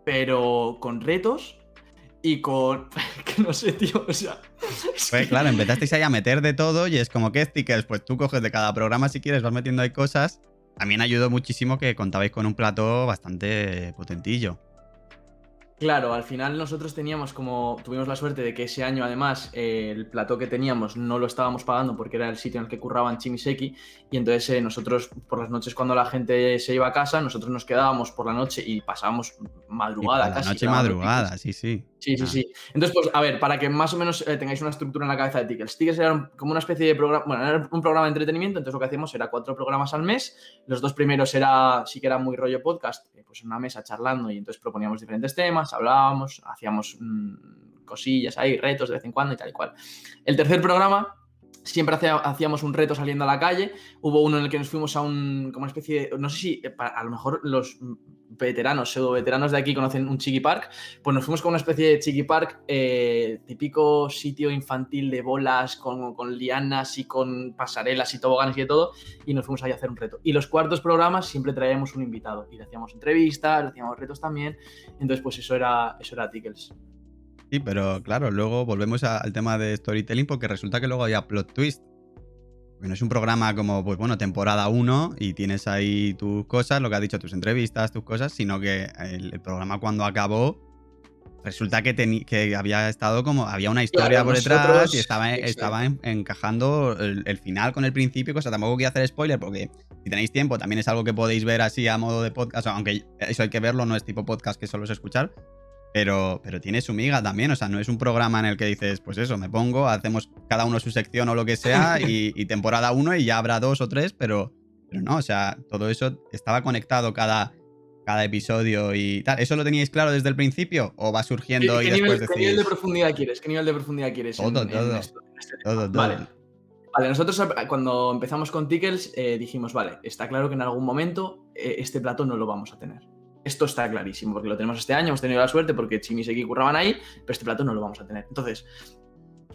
pero con retos y con. *laughs* que no sé, tío, o sea. *laughs* Pues claro, empezasteis ahí a meter de todo y es como que stickers, pues tú coges de cada programa si quieres, vas metiendo ahí cosas. También ayudó muchísimo que contabais con un plato bastante potentillo. Claro, al final nosotros teníamos como, tuvimos la suerte de que ese año además eh, el plató que teníamos no lo estábamos pagando porque era el sitio en el que curraban Chimiseki y entonces eh, nosotros por las noches cuando la gente se iba a casa, nosotros nos quedábamos por la noche y pasábamos madrugada. la noche madrugada, sí, sí. Sí, sí, ah. sí. Entonces, pues a ver, para que más o menos eh, tengáis una estructura en la cabeza de Tickets. Tickets era como una especie de programa, bueno, era un programa de entretenimiento, entonces lo que hacíamos era cuatro programas al mes. Los dos primeros era, sí que era muy rollo podcast, pues una mesa charlando y entonces proponíamos diferentes temas, hablábamos, hacíamos mm, cosillas ahí, retos de vez en cuando y tal y cual. El tercer programa siempre hacíamos un reto saliendo a la calle. Hubo uno en el que nos fuimos a un, como una especie de, no sé si, eh, a lo mejor los veteranos, pseudo veteranos de aquí conocen un chiqui park, pues nos fuimos con una especie de chiqui park, eh, típico sitio infantil de bolas, con, lianas y con pasarelas y toboganes y de todo, y nos fuimos ahí a hacer un reto. Y los cuartos programas siempre traíamos un invitado, y le hacíamos entrevistas, le hacíamos retos también, entonces pues eso era, eso era Tickles. Sí, pero claro, luego volvemos al tema de storytelling porque resulta que luego había plot twist. Porque no es un programa como, pues bueno, temporada 1 y tienes ahí tus cosas, lo que has dicho, tus entrevistas, tus cosas, sino que el, programa cuando acabó resulta que, que había estado como, había una historia por detrás y estaba, estaba encajando el, final con el principio, cosa tampoco quiero hacer spoiler porque si tenéis tiempo también es algo que podéis ver así a modo de podcast, aunque eso hay que verlo, no es tipo podcast que solo es escuchar, pero, pero tiene su miga también, o sea, no es un programa en el que dices, pues eso, me pongo, hacemos cada uno su sección o lo que sea *laughs* y, temporada uno y ya habrá dos o tres, pero, pero no, o sea, todo eso estaba conectado cada cada episodio y tal. ¿Eso lo teníais claro desde el principio o va surgiendo y después decís... ¿Qué nivel de profundidad quieres? ¿Qué nivel de profundidad quieres? Todo, todo. Este todo, Vale. Vale, nosotros cuando empezamos con Tickles eh, dijimos, vale, está claro que en algún momento eh, este plato no lo vamos a tener. Esto está clarísimo, porque lo tenemos este año, hemos tenido la suerte porque Chimi y Seki curraban ahí, pero este plato no lo vamos a tener. Entonces,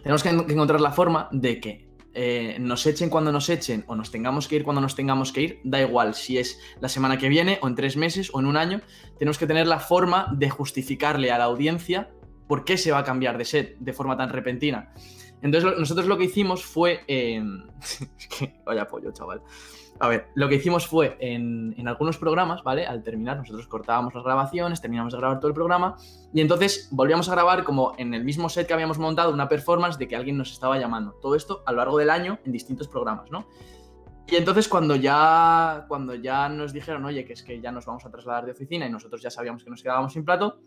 tenemos que encontrar la forma de que eh, nos echen cuando nos echen o nos tengamos que ir cuando nos tengamos que ir, da igual si es la semana que viene o en tres meses o en un año, tenemos que tener la forma de justificarle a la audiencia por qué se va a cambiar de set de forma tan repentina. Entonces nosotros lo que hicimos fue... Eh... *laughs* vaya pollo, chaval. A ver, lo que hicimos fue en, algunos programas, ¿vale? Al terminar, nosotros cortábamos las grabaciones, terminamos de grabar todo el programa y entonces volvíamos a grabar como en el mismo set que habíamos montado una performance de que alguien nos estaba llamando. Todo esto a lo largo del año en distintos programas, ¿no? Y entonces cuando ya, cuando ya nos dijeron, oye, que es que ya nos vamos a trasladar de oficina y nosotros ya sabíamos que nos quedábamos sin plato,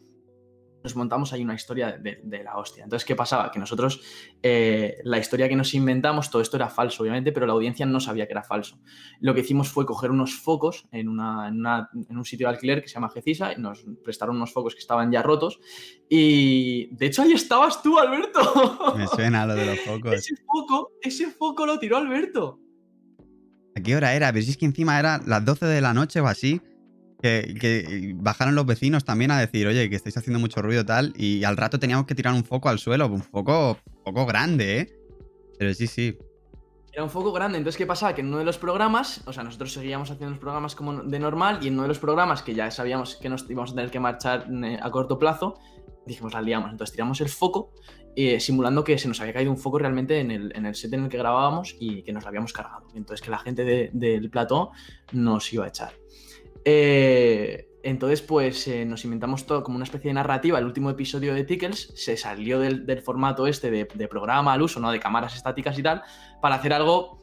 nos montamos ahí una historia de, la hostia. Entonces, ¿qué pasaba? Que nosotros, eh, la historia que nos inventamos, todo esto era falso, obviamente, pero la audiencia no sabía que era falso. Lo que hicimos fue coger unos focos en, un sitio de alquiler que se llama Gecisa y nos prestaron unos focos que estaban ya rotos. Y de hecho, ahí estabas tú, Alberto. *laughs* Me suena lo de los focos. ese foco, ese foco lo tiró Alberto. ¿A qué hora era? Pero si es que encima era las 12 de la noche o así que, bajaron los vecinos también a decir, oye, que estáis haciendo mucho ruido tal, y al rato teníamos que tirar un foco al suelo, un foco, poco grande, ¿eh? Pero sí, sí. Era un foco grande, entonces ¿qué pasaba? Que en uno de los programas, o sea, nosotros seguíamos haciendo los programas como de normal, y en uno de los programas que ya sabíamos que nos íbamos a tener que marchar eh, a corto plazo, dijimos, la liamos. Entonces tiramos el foco, eh, simulando que se nos había caído un foco realmente en el, en el, set en el que grabábamos y que nos lo habíamos cargado. Entonces que la gente del plató nos iba a echar. Eh, entonces, pues eh, nos inventamos todo como una especie de narrativa. El último episodio de Tickles se salió del, formato este de, programa al uso, ¿no? De cámaras estáticas y tal, para hacer algo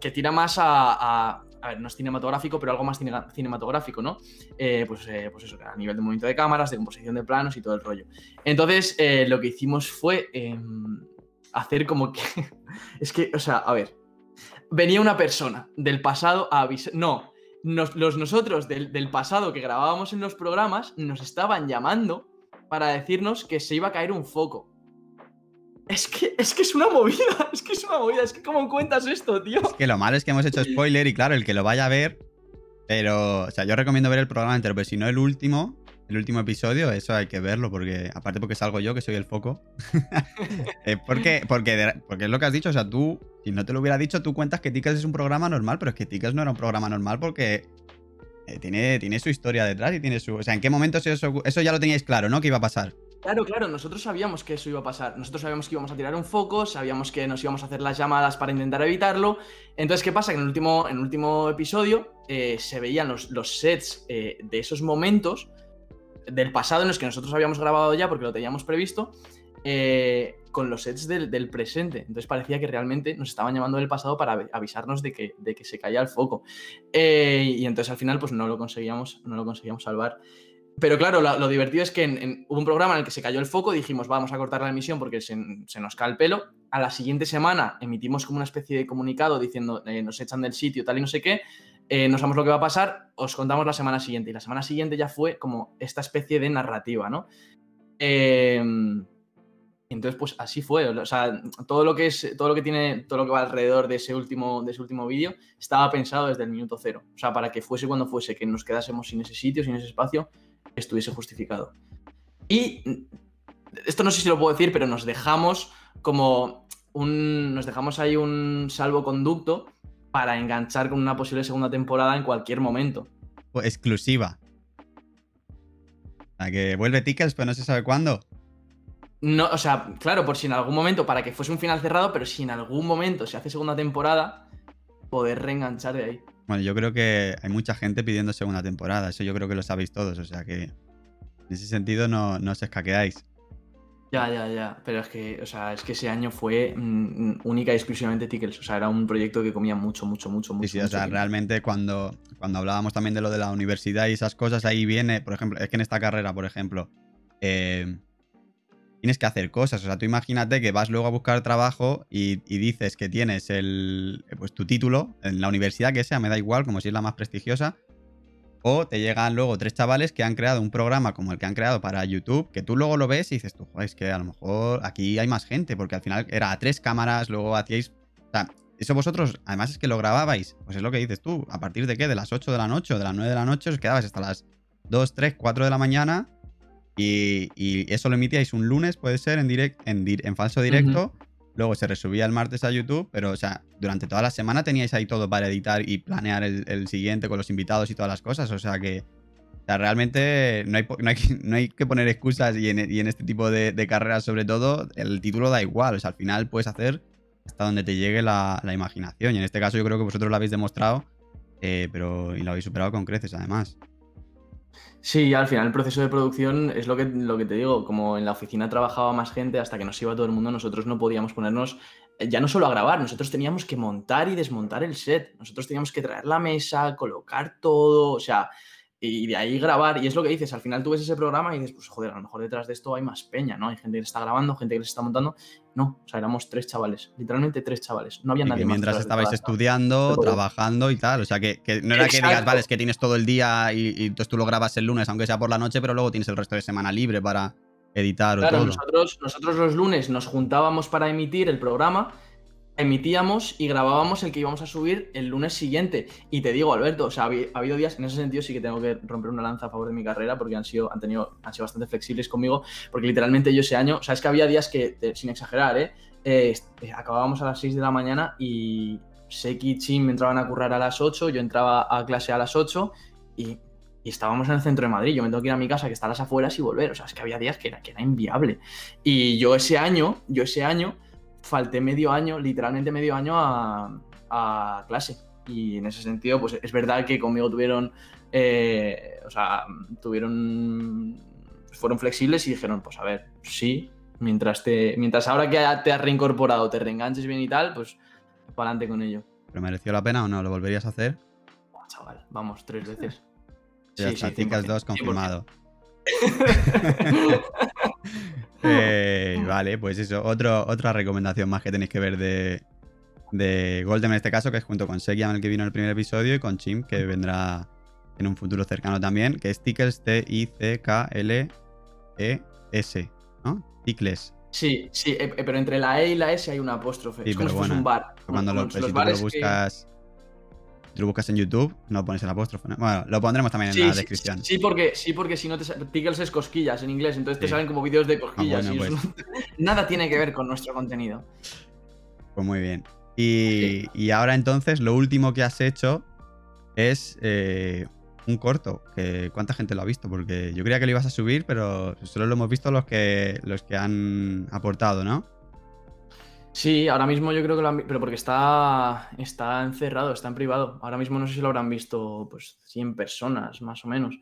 que tira más a, a ver, no es cinematográfico, pero algo más cinematográfico, ¿no? Eh, pues, pues eso, a nivel de movimiento de cámaras, de composición de planos y todo el rollo. Entonces, lo que hicimos fue em, hacer como que. *laughs* es que, o sea, a ver. Venía una persona del pasado a avisar. No, los nosotros del, pasado que grabábamos en los programas nos estaban llamando para decirnos que se iba a caer un foco. Es que, es que es una movida, *laughs* es que es una movida, es que ¿cómo cuentas esto, tío? Es que lo malo es que hemos hecho spoiler y claro, el que lo vaya a ver, pero, o sea, yo recomiendo ver el programa entero, pero si no el último, el último episodio, eso hay que verlo, porque aparte porque salgo yo, que soy el foco. *laughs* porque, porque, porque es lo que has dicho, o sea, tú, si no te lo hubiera dicho, tú cuentas que Ticas es un programa normal, pero es que Ticas no era un programa normal porque eh, tiene, tiene su historia detrás y tiene su... O sea, ¿en qué momento eso, eso ya lo teníais claro, ¿no? Que iba a pasar. Claro, claro, nosotros sabíamos que eso iba a pasar. Nosotros sabíamos que íbamos a tirar un foco, sabíamos que nos íbamos a hacer las llamadas para intentar evitarlo. Entonces, ¿qué pasa? Que en el último, en el último episodio eh, se veían los, los sets eh, de esos momentos del pasado en los que nosotros habíamos grabado ya porque lo teníamos previsto, eh, con los sets del, presente. Entonces parecía que realmente nos estaban llamando del pasado para avisarnos de que, de que se caía el foco. Eh, y entonces al final pues no lo conseguíamos, no lo conseguíamos salvar. Pero claro, lo, divertido es que hubo un programa en el que se cayó el foco, dijimos, vamos a cortar la emisión porque se, nos cae el pelo. A la siguiente semana emitimos como una especie de comunicado diciendo, eh, nos echan del sitio, tal y no sé qué. Eh, no sabemos lo que va a pasar, os contamos la semana siguiente. Y la semana siguiente ya fue como esta especie de narrativa, ¿no? Em, entonces, pues así fue. O sea, todo lo que es, todo lo que tiene, todo lo que va alrededor de ese último, de ese último vídeo, estaba pensado desde el minuto cero. O sea, para que fuese cuando fuese, que nos quedásemos sin ese sitio, sin ese espacio, estuviese justificado. Y esto no sé si lo puedo decir, pero nos dejamos como un. Nos dejamos ahí un salvoconducto para enganchar con una posible segunda temporada en cualquier momento. Exclusiva. La que vuelve Tickets, pero no se sabe cuándo. No, o sea, claro, por si en algún momento, para que fuese un final cerrado, pero si en algún momento se hace segunda temporada, poder reenganchar de ahí. Bueno, yo creo que hay mucha gente pidiendo segunda temporada, eso yo creo que lo sabéis todos, o sea que. En ese sentido no, no os escaqueáis. Ya, ya, ya. Pero es que, o sea, es que ese año fue mm, única y exclusivamente Tickles. O sea, era un proyecto que comía mucho, mucho, mucho, mucho. Sí, sí, o sea, realmente cuando, cuando hablábamos también de lo de la universidad y esas cosas, ahí viene, por ejemplo, es que en esta carrera, por ejemplo, eh, tienes que hacer cosas. O sea, tú imagínate que vas luego a buscar trabajo y, dices que tienes el, pues, tu título en la universidad que sea, me da igual, como si es la más prestigiosa. O te llegan luego tres chavales que han creado un programa como el que han creado para YouTube, que tú luego lo ves y dices, tú, es que a lo mejor aquí hay más gente, porque al final era a tres cámaras, luego hacíais... O sea, eso vosotros, además es que lo grababais, pues es lo que dices tú, a partir de qué, de las 8 de la noche o de las 9 de la noche, os quedabais hasta las 2, 3, 4 de la mañana y, eso lo emitíais un lunes, puede ser, en, en, falso directo. Luego se resubía el martes a YouTube, pero, o sea, durante toda la semana teníais ahí todo para editar y planear el, siguiente con los invitados y todas las cosas. O sea que, realmente no hay, *laughs* no hay, que poner excusas y en, este tipo de, carreras, sobre todo, el título da igual. O sea, al final puedes hacer hasta donde te llegue la, imaginación. Y en este caso, yo creo que vosotros lo habéis demostrado, eh, pero y lo habéis superado con creces, además. Sí, al final el proceso de producción es lo que, lo que te digo, como en la oficina trabajaba más gente hasta que nos iba todo el mundo, nosotros no podíamos ponernos eh, ya no solo a grabar, nosotros teníamos que montar y desmontar el set, nosotros teníamos que traer la mesa, colocar todo, o sea, y de ahí grabar. Y es lo que dices, al final tú ves ese programa y dices, pues joder, a lo mejor detrás de esto hay más peña, ¿no? Hay gente que está grabando, gente que les está montando. No, o sea, éramos tres chavales, literalmente tres chavales. No había nadie más. Mientras estabais estudiando, trabajando y tal. O sea, que, no era que digas, vale, es que tienes todo el día y, entonces tú lo grabas el lunes, aunque sea por la noche, pero luego tienes el resto de semana libre para editar o todo. Nosotros, nosotros los lunes nos juntábamos para emitir el programa emitíamos y grabábamos el que íbamos a subir el lunes siguiente. Y te digo, Alberto, o sea, ha habido días, en ese sentido sí que tengo que romper una lanza a favor de mi carrera porque han sido, han tenido, han sido bastante flexibles conmigo, porque literalmente yo ese año, o sea, es que había días que, sin exagerar, ¿eh? eh, eh acabábamos a las 6 de la mañana y Seki y Chim entraban a currar a las 8, yo entraba a clase a las 8 y, y, estábamos en el centro de Madrid. Yo me tengo que ir a mi casa que está a las afueras y volver. O sea, es que había días que era, que era inviable. Y yo ese año, yo ese año falté medio año, literalmente medio año a, clase. Y en ese sentido, pues es verdad que conmigo tuvieron, eh, o sea, tuvieron, fueron flexibles y dijeron, pues a ver, sí, mientras, te, mientras ahora que te has reincorporado, te reenganches bien y tal, pues para adelante con ello. ¿Pero mereció la pena o no? ¿Lo volverías a hacer? chaval, vamos, tres veces. Ya sí, sí, 2 confirmado. *laughs* Eh, vale, pues eso. Otro, otra recomendación más que tenéis que ver de, de Golden en este caso, que es junto con Sekiam, el que vino en el primer episodio, y con Chim, que vendrá en un futuro cercano también, que es Tickles, T-I-C-K-L-E-S, ¿no? Tickles. Sí, sí, eh, pero entre la E y la S hay una apóstrofe. es como si fuese un bar. Cuando lo, si lo buscas tú lo buscas en YouTube, no pones el apóstrofe. Bueno, lo pondremos también en la descripción. Sí, porque, sí, porque si no te Tickles es cosquillas en inglés, entonces te salen como vídeos de ah, cosquillas. y pues. *laughs* nada tiene que ver con nuestro contenido. Pues muy bien. Y, ahora entonces, lo último que has hecho es eh, un corto. Que, ¿Cuánta gente lo ha visto? Porque yo creía que lo ibas a subir, pero solo lo hemos visto los que, los que han aportado, ¿no? Sí, ahora mismo yo creo que lo han visto, pero porque está, está encerrado, está en privado. Ahora mismo no sé si lo habrán visto pues 100 personas, más o menos.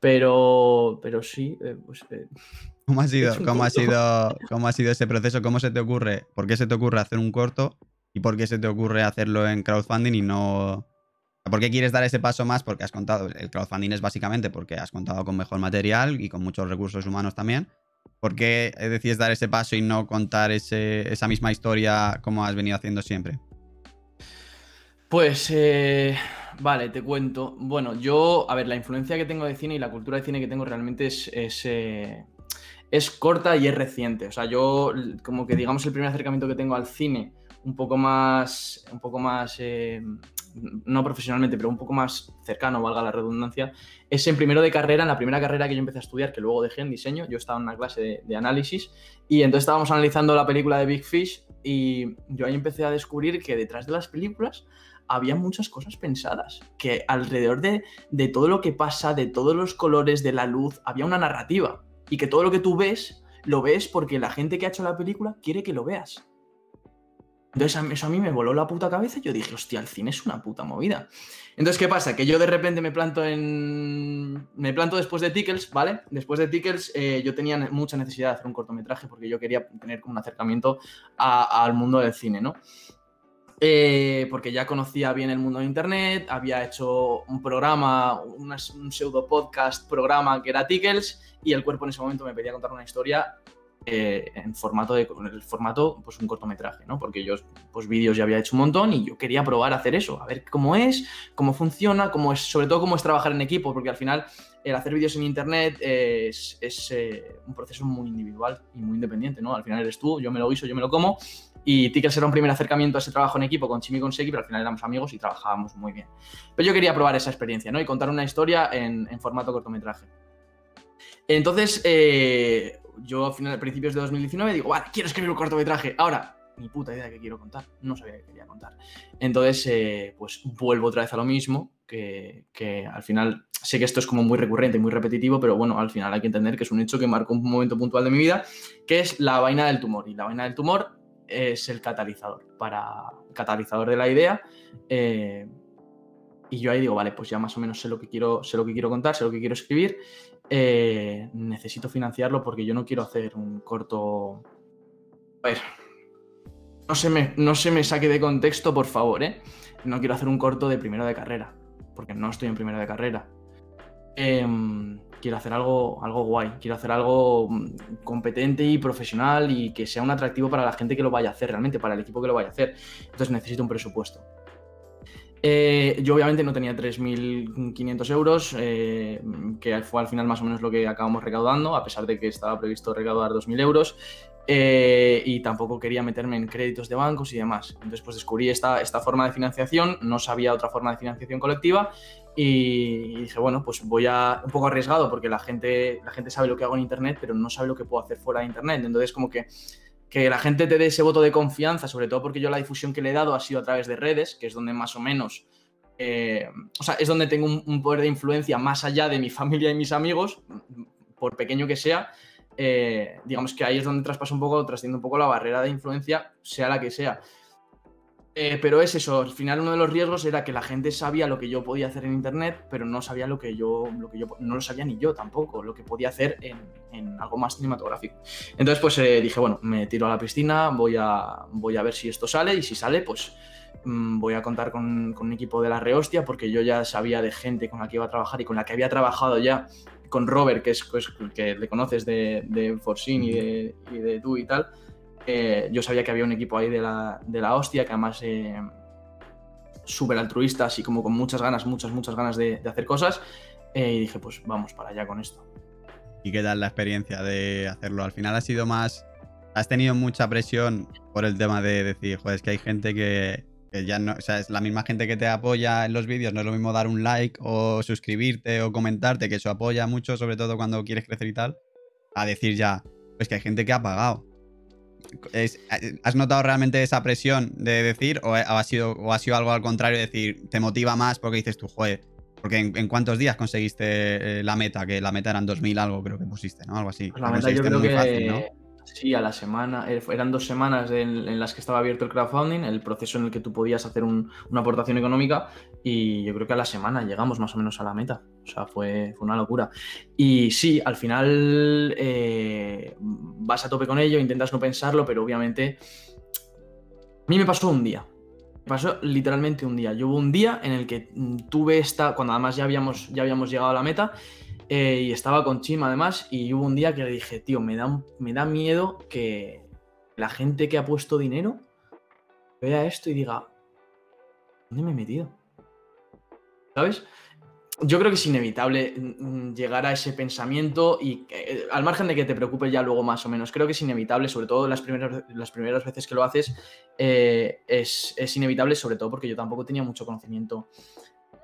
Pero, pero sí, eh, pues... Eh, *laughs* ¿Cómo ha, sido, cómo, ha sido, ¿Cómo ha sido ese proceso? ¿Cómo se te ocurre? ¿Por qué se te ocurre hacer un corto? ¿Y por qué se te ocurre hacerlo en crowdfunding y no... ¿Por qué quieres dar ese paso más? Porque has contado, el crowdfunding es básicamente porque has contado con mejor material y con muchos recursos humanos también. ¿Por qué decides dar ese paso y no contar esa misma historia como has venido haciendo siempre? Pues, eh, vale, te cuento. Bueno, yo, a ver, la influencia que tengo de cine y la cultura de cine que tengo realmente es, es, eh, corta y es reciente. O sea, yo, como que digamos, el primer acercamiento que tengo al cine, un poco más, un poco más eh, no profesionalmente, pero un poco más cercano, valga la redundancia, es en primero de carrera, en la primera carrera que yo empecé a estudiar, que luego dejé en diseño, yo estaba en una clase de, análisis. Y entonces estábamos analizando la película de Big Fish y yo ahí empecé a descubrir que detrás de las películas había muchas cosas pensadas, que alrededor de, de todo lo que pasa, de todos los colores, de la luz, había una narrativa. Y que todo lo que tú ves, lo ves porque la gente que ha hecho la película quiere que lo veas. Entonces eso a mí me voló la puta cabeza y yo dije, hostia, el cine es una puta movida. Entonces, ¿qué pasa? Que yo de repente me planto en. Me planto después de Tickles, ¿vale? Después de Tickles, eh, yo tenía mucha necesidad de hacer un cortometraje porque yo quería tener como un acercamiento al mundo del cine, ¿no? Eh, porque ya conocía bien el mundo de Internet, había hecho un programa, un pseudo podcast programa que era Tickles, y el cuerpo en ese momento me pedía contar una historia eh, en formato de el formato pues un cortometraje, ¿no? Porque yo pues vídeos ya había hecho un montón y yo quería probar a hacer eso, a ver cómo es, cómo funciona, cómo es, sobre todo cómo es trabajar en equipo, porque al final el hacer vídeos en internet es, eh, un proceso muy individual y muy independiente, ¿no? Al final eres tú, yo me lo guiso, yo me lo como y Tickets era un primer acercamiento a ese trabajo en equipo con Chimi y con Seki, pero al final éramos amigos y trabajábamos muy bien. Pero yo quería probar esa experiencia, ¿no? Y contar una historia en, en formato cortometraje. Entonces, eh, yo a finales, principios de 2019 digo, vale, quiero escribir un cortometraje. Ahora, ni puta idea de qué quiero contar. No sabía qué quería contar. Entonces, eh, pues vuelvo otra vez a lo mismo, que, al final sé que esto es como muy recurrente, muy repetitivo, pero bueno, al final hay que entender que es un hecho que marcó un momento puntual de mi vida, que es la vaina del tumor. Y la vaina del tumor es el catalizador, para catalizador de la idea. Eh, y yo ahí digo, vale, pues ya más o menos sé lo que quiero, sé lo que quiero contar, sé lo que quiero escribir. Eh, necesito financiarlo porque yo no quiero hacer un corto. A ver. No se, me, no se me saque de contexto, por favor, ¿eh? No quiero hacer un corto de primero de carrera. Porque no estoy en primero de carrera. Em, quiero hacer algo, algo guay. Quiero hacer algo mm, competente y profesional y que sea un atractivo para la gente que lo vaya a hacer, realmente, para el equipo que lo vaya a hacer. Entonces necesito un presupuesto. Eh, yo obviamente no tenía 3.500 euros, eh, que fue al final más o menos lo que acabamos recaudando, a pesar de que estaba previsto recaudar 2.000 euros. Eh, y tampoco quería meterme en créditos de bancos y demás. Entonces, pues descubrí esta, esta forma de financiación, no sabía otra forma de financiación colectiva y dije, bueno, pues voy a un poco arriesgado porque la gente, la gente sabe lo que hago en Internet, pero no sabe lo que puedo hacer fuera de Internet. Entonces, como que que la gente te dé ese voto de confianza, sobre todo porque yo la difusión que le he dado ha sido a través de redes, que es donde más o menos, eh, o sea, es donde tengo un, poder de influencia más allá de mi *laughs* familia y mis amigos, por pequeño que sea. Eh, digamos que ahí es donde traspaso un poco, trasciendo un poco la barrera de influencia, sea la que sea. Eh, pero es eso, al final uno de los riesgos era que la gente sabía lo que yo podía hacer en internet, pero no sabía lo que yo, lo que yo no lo sabía ni yo tampoco, lo que podía hacer en, algo más cinematográfico. Entonces, pues eh, dije, bueno, me tiro a la piscina, voy a, voy a ver si esto sale, y si sale, pues mm, voy a contar con, un equipo de la rehostia, porque yo ya sabía de gente con la que iba a trabajar y con la que había trabajado ya, con Robert, que es pues, que le conoces de, de Forsin y de, y de tú y tal eh, yo sabía que había un equipo ahí de la, de la hostia, que además eh, súper altruista, así como con muchas ganas, muchas, muchas ganas de, hacer cosas. Eh, y dije, pues vamos para allá con esto. ¿Y qué tal la experiencia de hacerlo? Al final ha sido más... ¿Has tenido mucha presión por el tema de decir, joder, es que hay gente que, que ya no, o sea, es la misma gente que te apoya en los vídeos, no es lo mismo dar un like o suscribirte o comentarte, que eso apoya mucho, sobre todo cuando quieres crecer y tal, a decir ya, pues que hay gente que ha pagado ¿Has notado realmente esa presión de decir o ha, sido, o ha sido algo al contrario, de decir, te motiva más porque dices tú, joder, porque en, cuántos días conseguiste eh, la meta, que la meta eran 2000 algo creo que pusiste, ¿no? Algo así. Pues la meta yo creo que sí, a la semana, eh, eran dos semanas en, las que estaba abierto el crowdfunding, el proceso en el que tú podías hacer una aportación económica y yo creo que a la semana llegamos más o menos a la meta. O sea, fue, una locura. Y sí, al final eh, vas a tope con ello, intentas no pensarlo, pero obviamente a mí me pasó un día. Me pasó literalmente un día. Yo hubo un día en el que tuve esta, cuando además ya habíamos, ya habíamos llegado a la meta, eh, y estaba con Chim además, y hubo un día que le dije, tío, me da, me da miedo que la gente que ha puesto dinero vea esto y diga, ¿dónde me he metido? ¿Sabes? Yo creo que es inevitable mm, mm, llegar a ese pensamiento y eh, al margen de que te preocupe ya luego más o menos, creo que es inevitable, sobre todo las primeras, las primeras veces que lo haces, eh, es, es, inevitable, sobre todo porque yo tampoco tenía mucho conocimiento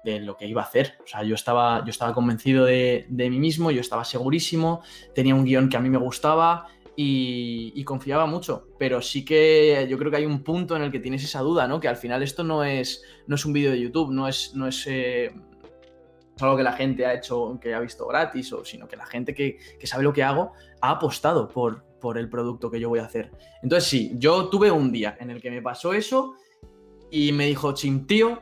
de lo que iba a hacer. O sea, yo estaba, yo estaba convencido de, mí mismo, yo estaba segurísimo, tenía un guion que a mí me gustaba y, confiaba mucho. Pero sí que yo creo que hay un punto en el que tienes esa duda, ¿no? Que al final esto no es, no es un vídeo de YouTube, no es, no es, eh, algo que la gente ha hecho, que ha visto gratis, o, sino que la gente que, sabe lo que hago ha apostado por, por el producto que yo voy a hacer. Entonces sí, yo tuve un día en el que me pasó eso y me dijo, Chim, tío,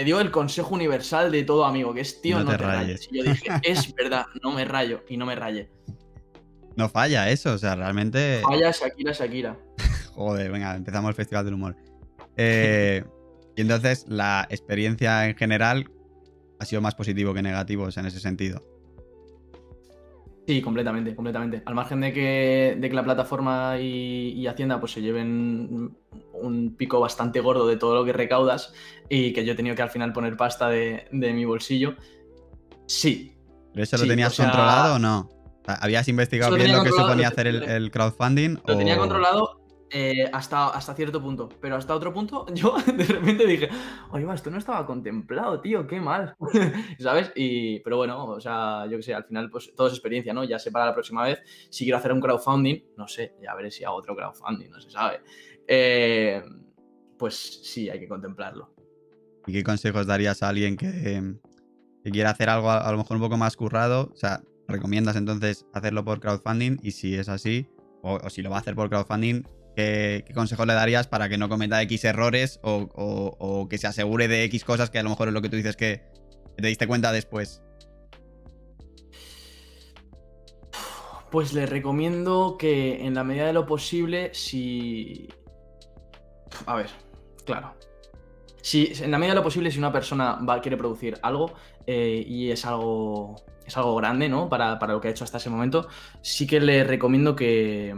me dio el consejo universal de todo amigo, que es, tío, no, te, rayes. Y yo dije, *laughs* es verdad, no me rayo y no me raye. No falla eso, o sea, realmente... Falla Shakira, Shakira. *laughs* Joder, venga, empezamos el Festival del Humor. Eh, *laughs* y entonces, la experiencia en general ha sido más positivo que negativo en ese sentido. Sí, completamente, completamente. Al margen de que, de que la plataforma y, Hacienda pues se lleven un pico bastante gordo de todo lo que recaudas y que yo he tenido que al final poner pasta de, mi bolsillo, sí. ¿Pero eso lo tenías controlado o no? ¿Habías investigado bien lo que suponía hacer el, crowdfunding? Lo tenía controlado eh, hasta, hasta cierto punto. Pero hasta otro punto, *laughs* yo de repente dije, oye, esto no estaba contemplado, tío, qué mal. *laughs* ¿Sabes? Y, pero bueno, o sea, yo que sé, al final, pues todo es experiencia, ¿no? Ya sé para la próxima vez. Si quiero hacer un crowdfunding, no sé, ya veré si hago otro crowdfunding, no se sabe. Eh, pues sí, hay que contemplarlo. ¿Y qué consejos darías a alguien que, quiera hacer algo a, lo mejor un poco más currado? O sea, ¿recomiendas entonces hacerlo por crowdfunding? Y si es así, o si lo va a hacer por crowdfunding, ¿Qué, consejos le darías para que no cometa X errores o, que se asegure de X cosas que a lo mejor es lo que tú dices que te diste cuenta después? Pues le recomiendo que en la medida de lo posible, si... A ver, claro. Si, en la medida de lo posible, si una persona va, quiere producir algo eh, y es algo, es algo grande, ¿no? Para, para, lo que ha hecho hasta ese momento, sí que le recomiendo que,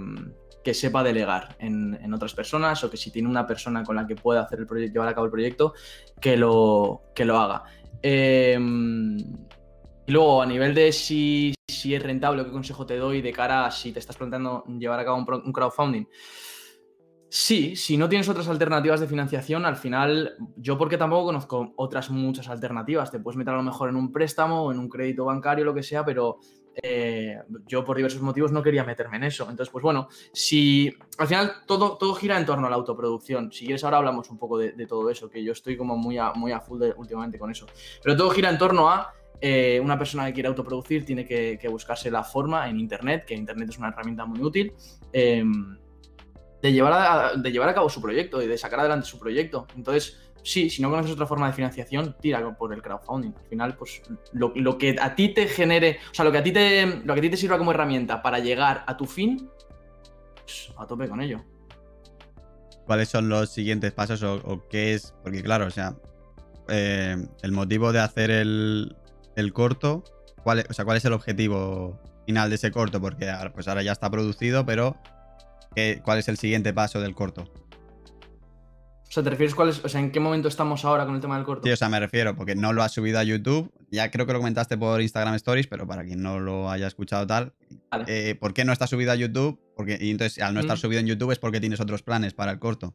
que sepa delegar en, otras personas o que si tiene una persona con la que pueda hacer el llevar a cabo el proyecto, que lo, que lo haga. Em, y luego, a nivel de si, si, es rentable, qué consejo te doy de cara a si te estás planteando llevar a cabo un, crowdfunding. Sí, si no tienes otras alternativas de financiación, al final, yo porque tampoco conozco otras muchas alternativas, te puedes meter a lo mejor en un préstamo o en un crédito bancario, lo que sea, pero eh, yo por diversos motivos no quería meterme en eso. Entonces, pues bueno, si al final todo, todo gira en torno a la autoproducción, si quieres ahora hablamos un poco de, todo eso, que yo estoy como muy a, muy a full últimamente con eso, pero todo gira en torno a eh, una persona que quiere autoproducir tiene que, buscarse la forma en Internet, que Internet es una herramienta muy útil. Em, de llevar, a, de llevar a cabo su proyecto y de sacar adelante su proyecto. Entonces, sí, si no conoces otra forma de financiación, tira por el crowdfunding. Al final, pues lo, que a ti te genere, o sea, lo que a ti te, lo que a ti te sirva como herramienta para llegar a tu fin, pues, a tope con ello. ¿Cuáles son los siguientes pasos o, qué es? Porque claro, o sea, eh, el motivo de hacer el, corto, ¿cuál o sea, ¿cuál es el objetivo final de ese corto? Porque pues ahora ya está producido, pero ¿cuál es el siguiente paso del corto? O sea, ¿te refieres cuál es, o sea, en qué momento estamos ahora con el tema del corto? Sí, o sea, me refiero, porque no lo has subido a YouTube. Ya creo que lo comentaste por Instagram Stories, pero para quien no lo haya escuchado tal, eh, ¿por qué no está subido a YouTube? Porque, y entonces, al no estar mm. subido en YouTube es porque tienes otros planes para el corto.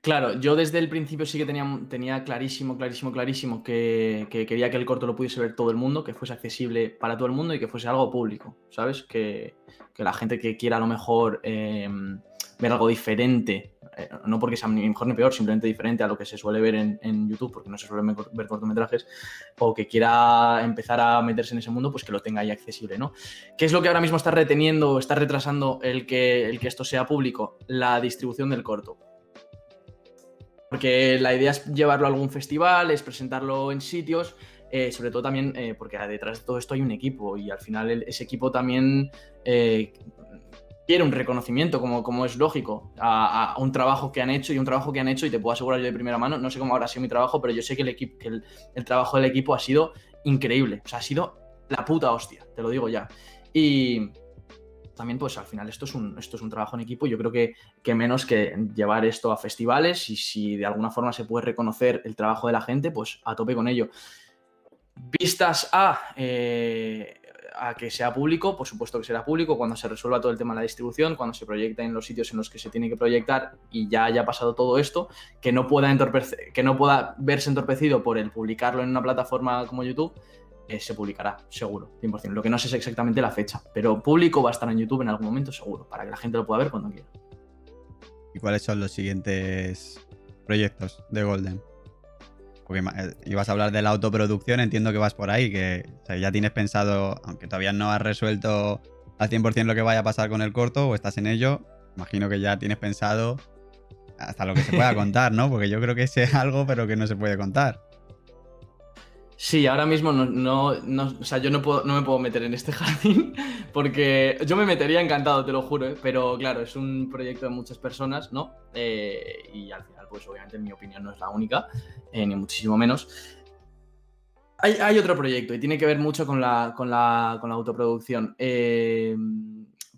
Claro, yo desde el principio sí que tenía, tenía clarísimo, clarísimo, clarísimo que, quería que el corto lo pudiese ver todo el mundo, que fuese accesible para todo el mundo y que fuese algo público, ¿sabes? Que, la gente que quiera a lo mejor eh, ver algo diferente eh, no porque sea ni mejor ni peor, simplemente diferente a lo que se suele ver en, YouTube, porque no se suele ver cortometrajes, o que quiera empezar a meterse en ese mundo, pues que lo tenga ahí accesible, ¿no? ¿Qué es lo que ahora mismo está reteniendo o está retrasando el que, el que esto sea público? La distribución del corto. Porque la idea es llevarlo a algún festival, es presentarlo en sitios, eh, sobre todo también eh, porque detrás de todo esto hay un equipo y al final ese equipo también quiere un reconocimiento, como, como es lógico, a, un trabajo que han hecho y un trabajo que han hecho, y te puedo asegurar yo de primera mano, no sé cómo habrá sido mi trabajo, pero yo sé que el, equipo, el, trabajo del equipo ha sido increíble, o sea, ha sido la puta hostia, te lo digo ya. Y también, pues al final esto es un, esto es un trabajo en equipo, yo creo que, que menos que llevar esto a festivales y si de alguna forma se puede reconocer el trabajo de la gente, pues a tope con ello. Vistas a... Eh, a que sea público, por supuesto que será público cuando se resuelva todo el tema de la distribución, cuando se proyecte en los sitios en los que se tiene que proyectar y ya haya pasado todo esto, que no pueda, entorpecer, que no pueda verse entorpecido por el publicarlo en una plataforma como YouTube, eh, se publicará, seguro, 100%. Lo que no sé es exactamente la fecha, pero público va a estar en YouTube en algún momento, seguro, para que la gente lo pueda ver cuando quiera. ¿Y cuáles son los siguientes proyectos de Golden? Porque eh, ibas a hablar de la autoproducción, entiendo que vas por ahí, que ya tienes pensado, aunque todavía no has resuelto al 100% lo que vaya a pasar con el corto o estás en ello, imagino que ya tienes pensado hasta lo que se pueda *laughs* contar, ¿no? Porque yo creo que sé algo, pero que no se puede contar. Sí, ahora mismo no, o sea, yo no, puedo, no me puedo meter en este *laughs* jardín porque yo me metería encantado, te lo juro, ¿eh? pero claro, es un proyecto de muchas personas, ¿no? Eh, y al final, pues obviamente mi opinión no es la única, eh, ni muchísimo menos. Hay, hay, otro proyecto y tiene que ver mucho con la, con la, con la autoproducción. Eh,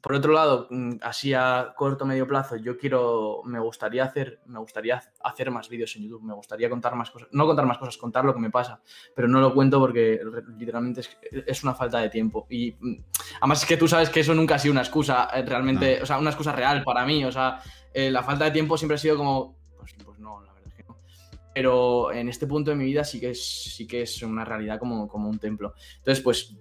por otro lado, mm, así a corto medio plazo, yo quiero, me gustaría hacer, me gustaría hacer más vídeos en YouTube, me gustaría contar más cosas, no contar más cosas, contar lo que me pasa, pero no lo cuento porque literalmente es, una falta de tiempo. Y mm, además es que tú sabes que eso nunca ha sido una excusa eh, realmente, o sea, una excusa real para mí, o sea, eh, la falta de tiempo siempre ha sido como, Pero en este punto de mi vida sí que es, sí que es una realidad como, como un templo. Entonces, pues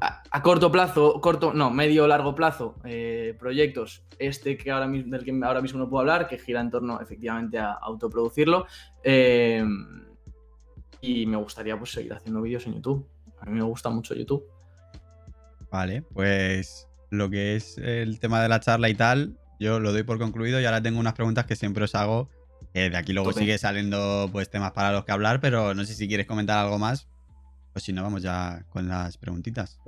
a, corto plazo, corto, no, medio largo plazo, eh, proyectos, este que ahora mismo, del que ahora mismo no puedo hablar, que gira en torno efectivamente a autoproducirlo. Eh, y me gustaría pues seguir haciendo vídeos en YouTube. A mí me gusta mucho YouTube. Vale, pues lo que es el tema de la charla y tal, yo lo doy por concluido y ahora tengo unas preguntas que siempre os hago. De aquí luego sigue saliendo pues temas para los que hablar, pero no sé si quieres comentar algo más pues si no, vamos ya con las preguntitas.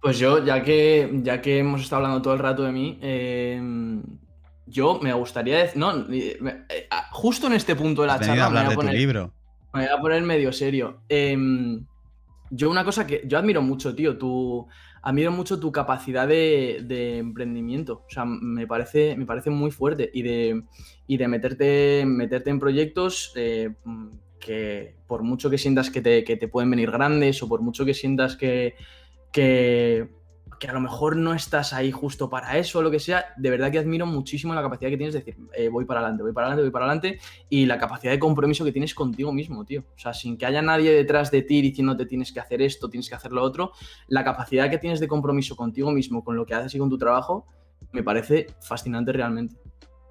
Pues yo, ya que, ya que hemos estado hablando todo el rato de mí, em, yo me gustaría decir. No, eh, justo en este punto de la charla. me voy a poner, libro. Me voy a poner medio serio. Em, yo, una cosa que. Yo admiro mucho, tío. Tu, admiro mucho tu capacidad de, emprendimiento. O sea, me parece, me parece muy fuerte. Y de, y de meterte, meterte en proyectos. Eh, que por mucho que sientas que te, pueden venir grandes o por mucho que sientas que, que, a lo mejor no estás ahí justo para eso o lo que sea, de verdad que admiro muchísimo la capacidad que tienes de decir, eh, voy para adelante, voy para adelante, voy para adelante y la capacidad de compromiso que tienes contigo mismo, tío. O sea, sin que haya nadie detrás de ti diciéndote tienes que hacer esto, tienes que hacer lo otro, la capacidad que tienes de compromiso contigo mismo, con lo que haces y con tu trabajo, me parece fascinante realmente.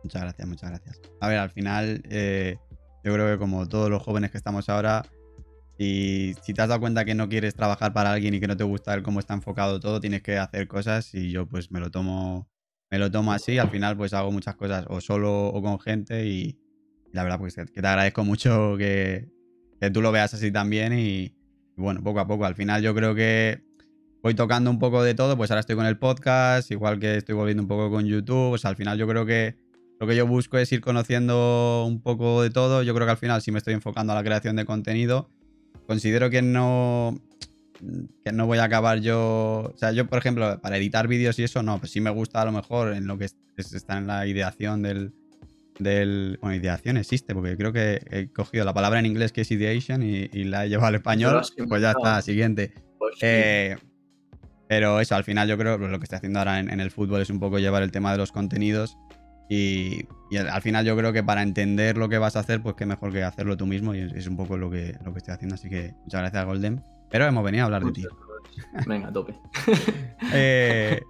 Muchas gracias, muchas gracias. A ver, al final... Eh, yo creo que como todos los jóvenes que estamos ahora, y si te has dado cuenta que no quieres trabajar para alguien y que no te gusta el cómo está enfocado todo, tienes que hacer cosas y yo pues me lo tomo, me lo tomo así. Al final pues hago muchas cosas o solo o con gente y, la verdad pues que te agradezco mucho que, tú lo veas así también y, bueno, poco a poco. Al final yo creo que voy tocando un poco de todo, pues ahora estoy con el podcast, igual que estoy volviendo un poco con YouTube, pues al final yo creo que lo que yo busco es ir conociendo un poco de todo. Yo creo que al final si me estoy enfocando a la creación de contenido. Considero que no que no voy a acabar yo, o sea, yo por ejemplo, para editar vídeos y eso no, pues sí me gusta a lo mejor en lo que está en la ideación del del bueno, ideación existe porque creo que he cogido la palabra en inglés que es ideation y, la he llevado al español, pues ya está, siguiente. Pues eh, pero eso, al final yo creo que lo que estoy haciendo ahora en, el fútbol es un poco llevar el tema de los contenidos y, al final yo creo que para entender lo que vas a hacer, pues qué mejor que hacerlo tú mismo y es, un poco lo que, lo que estoy haciendo. Así que muchas gracias, Golden. Pero hemos venido a hablar de ti. Venga, tope. *laughs* Eh,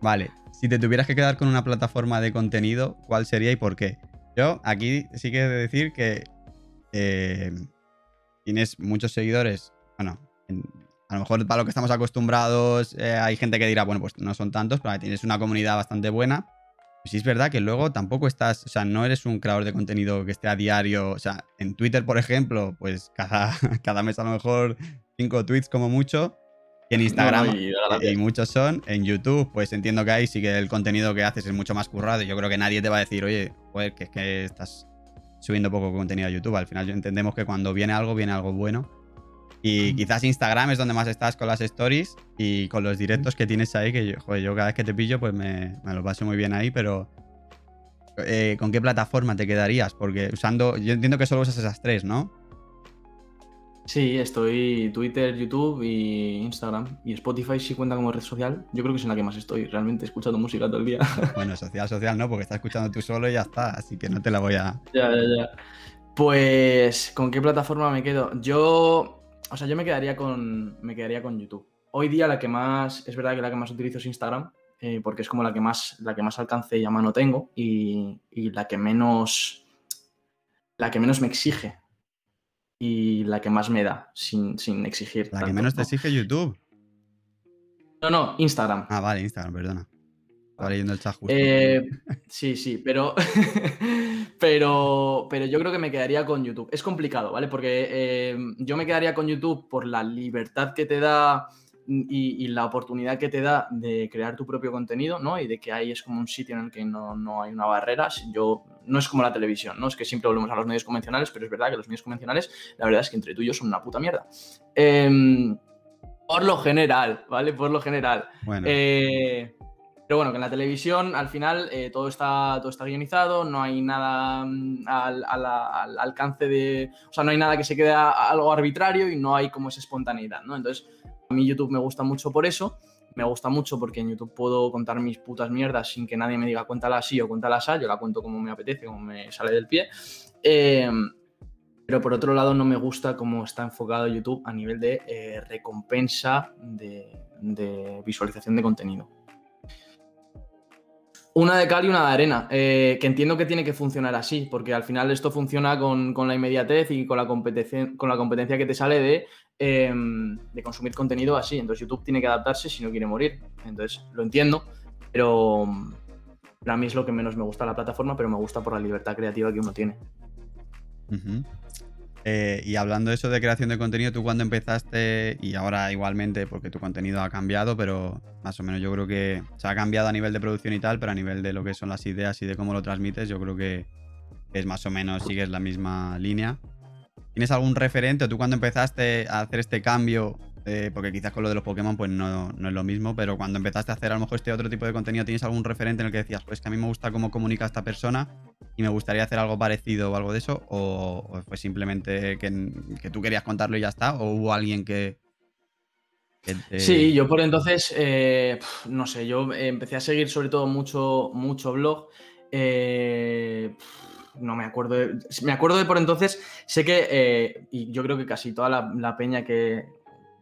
vale, si te tuvieras que quedar con una plataforma de contenido, ¿cuál sería y por qué? Yo aquí sí que he de decir que eh, tienes muchos seguidores. Bueno, a lo mejor para lo que estamos acostumbrados eh, hay gente que dirá, bueno, pues no son tantos, pero tienes una comunidad bastante buena. Pues sí es verdad que luego tampoco estás, o sea, no eres un creador de contenido que esté a diario, o sea, en Twitter, por ejemplo, pues cada, *laughs* cada mes a lo mejor cinco tweets como mucho, y en Instagram, y, muchos son, en YouTube, pues entiendo que ahí sí que el contenido que haces es mucho más currado, y yo creo que nadie te va a decir, oye, joder, que es que estás subiendo poco contenido a YouTube, al final entendemos que cuando viene algo, viene algo bueno, y quizás Instagram es donde más estás con las stories y con los directos que tienes ahí, que yo, joder, yo cada vez que te pillo, pues me, me lo paso muy bien ahí, pero eh, ¿con qué plataforma te quedarías? Porque usando, yo entiendo que solo usas esas tres, ¿no? Sí, estoy Twitter, YouTube y Instagram. Y Spotify sí cuenta como red social. Yo creo que es en la que más estoy, realmente escuchando música todo el día. *laughs* Bueno, social, social no, porque estás escuchando tú solo y ya está, así que no te la voy a... Ya, ya, ya. Pues, ¿con qué plataforma me quedo? Yo o sea, yo me quedaría con, me quedaría con YouTube. Hoy día la que más, es verdad que la que más utilizo es Instagram, eh, porque es como la que más, la que más alcance y a mano tengo y, la que menos, la que menos me exige. y la que más me da, sin, sin exigir. La que menos te exige YouTube. No, no, Instagram. Ah, vale, Instagram, perdona. Estaba leyendo el chat justo. Eh, sí, sí, pero, *laughs* pero, pero yo creo que me quedaría con YouTube. Es complicado, ¿vale? Porque eh, yo me quedaría con YouTube por la libertad que te da y, la oportunidad que te da de crear tu propio contenido, ¿no? Y de que ahí es como un sitio en el que no, no, hay una barrera. Yo, no es como la televisión, ¿no? Es que siempre volvemos a los medios convencionales, pero es verdad que los medios convencionales, la verdad es que entre tú y yo son una puta mierda. Em, por lo general, ¿vale? Por lo general. Bueno. Eh, pero bueno, que en la televisión al final eh, todo, está, todo está guionizado, no hay nada mm, al, alcance de... O sea, no hay nada que se quede algo arbitrario y no hay como esa espontaneidad, ¿no? Entonces, a mí YouTube me gusta mucho por eso. Me gusta mucho porque en YouTube puedo contar mis putas mierdas sin que nadie me diga cuéntala así o cuéntala así. Yo la cuento como me apetece, como me sale del pie. Eh, pero por otro lado no me gusta cómo está enfocado YouTube a nivel de eh, recompensa de visualización de contenido. Una de cal y una de arena, eh, que entiendo que tiene que funcionar así, porque al final esto funciona con, la inmediatez y con la, competencia, con la competencia que te sale de, em, de, consumir contenido así. Entonces YouTube tiene que adaptarse si no quiere morir. Entonces lo entiendo, pero para mí es lo que menos me gusta la plataforma, pero me gusta por la libertad creativa que uno tiene. Eh, y hablando de eso de creación de contenido, tú cuando empezaste, y ahora igualmente, porque tu contenido ha cambiado, pero más o menos yo creo que se ha cambiado a nivel de producción y tal, pero a nivel de lo que son las ideas y de cómo lo transmites, yo creo que es más o menos, sigues la misma línea. ¿Tienes algún referente tú cuando empezaste a hacer este cambio eh, porque quizás con lo de los Pokémon pues no, es lo mismo, pero cuando empezaste a hacer a lo mejor este otro tipo de contenido, ¿tienes algún referente en el que decías, pues que a mí me gusta cómo comunica esta persona y me gustaría hacer algo parecido o algo de eso? ¿O, fue simplemente que, tú querías contarlo y ya está? ¿O hubo alguien que... Sí, yo por entonces, eh, no sé, yo empecé a seguir sobre todo mucho, mucho blog. Eh, no me acuerdo. me acuerdo de por entonces, sé que, y yo creo que casi toda la peña que,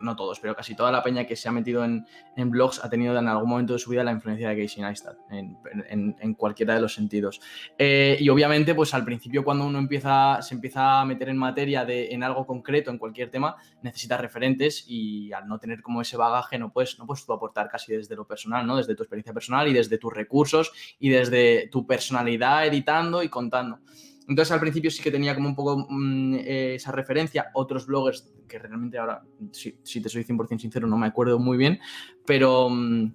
no todos, pero casi toda la peña que se ha metido en, blogs ha tenido en algún momento de su vida la influencia de Casey Neistat, en, cualquiera de los sentidos. Eh, y obviamente, pues al principio cuando uno empieza, se empieza a meter en materia de, en algo concreto, en cualquier tema, necesita referentes y al no tener como ese bagaje no puedes, no puedes tú aportar casi desde lo personal, ¿no? Desde tu experiencia personal y desde tus recursos y desde tu personalidad editando y contando. Entonces al principio sí que tenía como un poco mm, eh, esa referencia, otros bloggers que realmente ahora, si, te soy 100% sincero, no me acuerdo muy bien, pero, mm,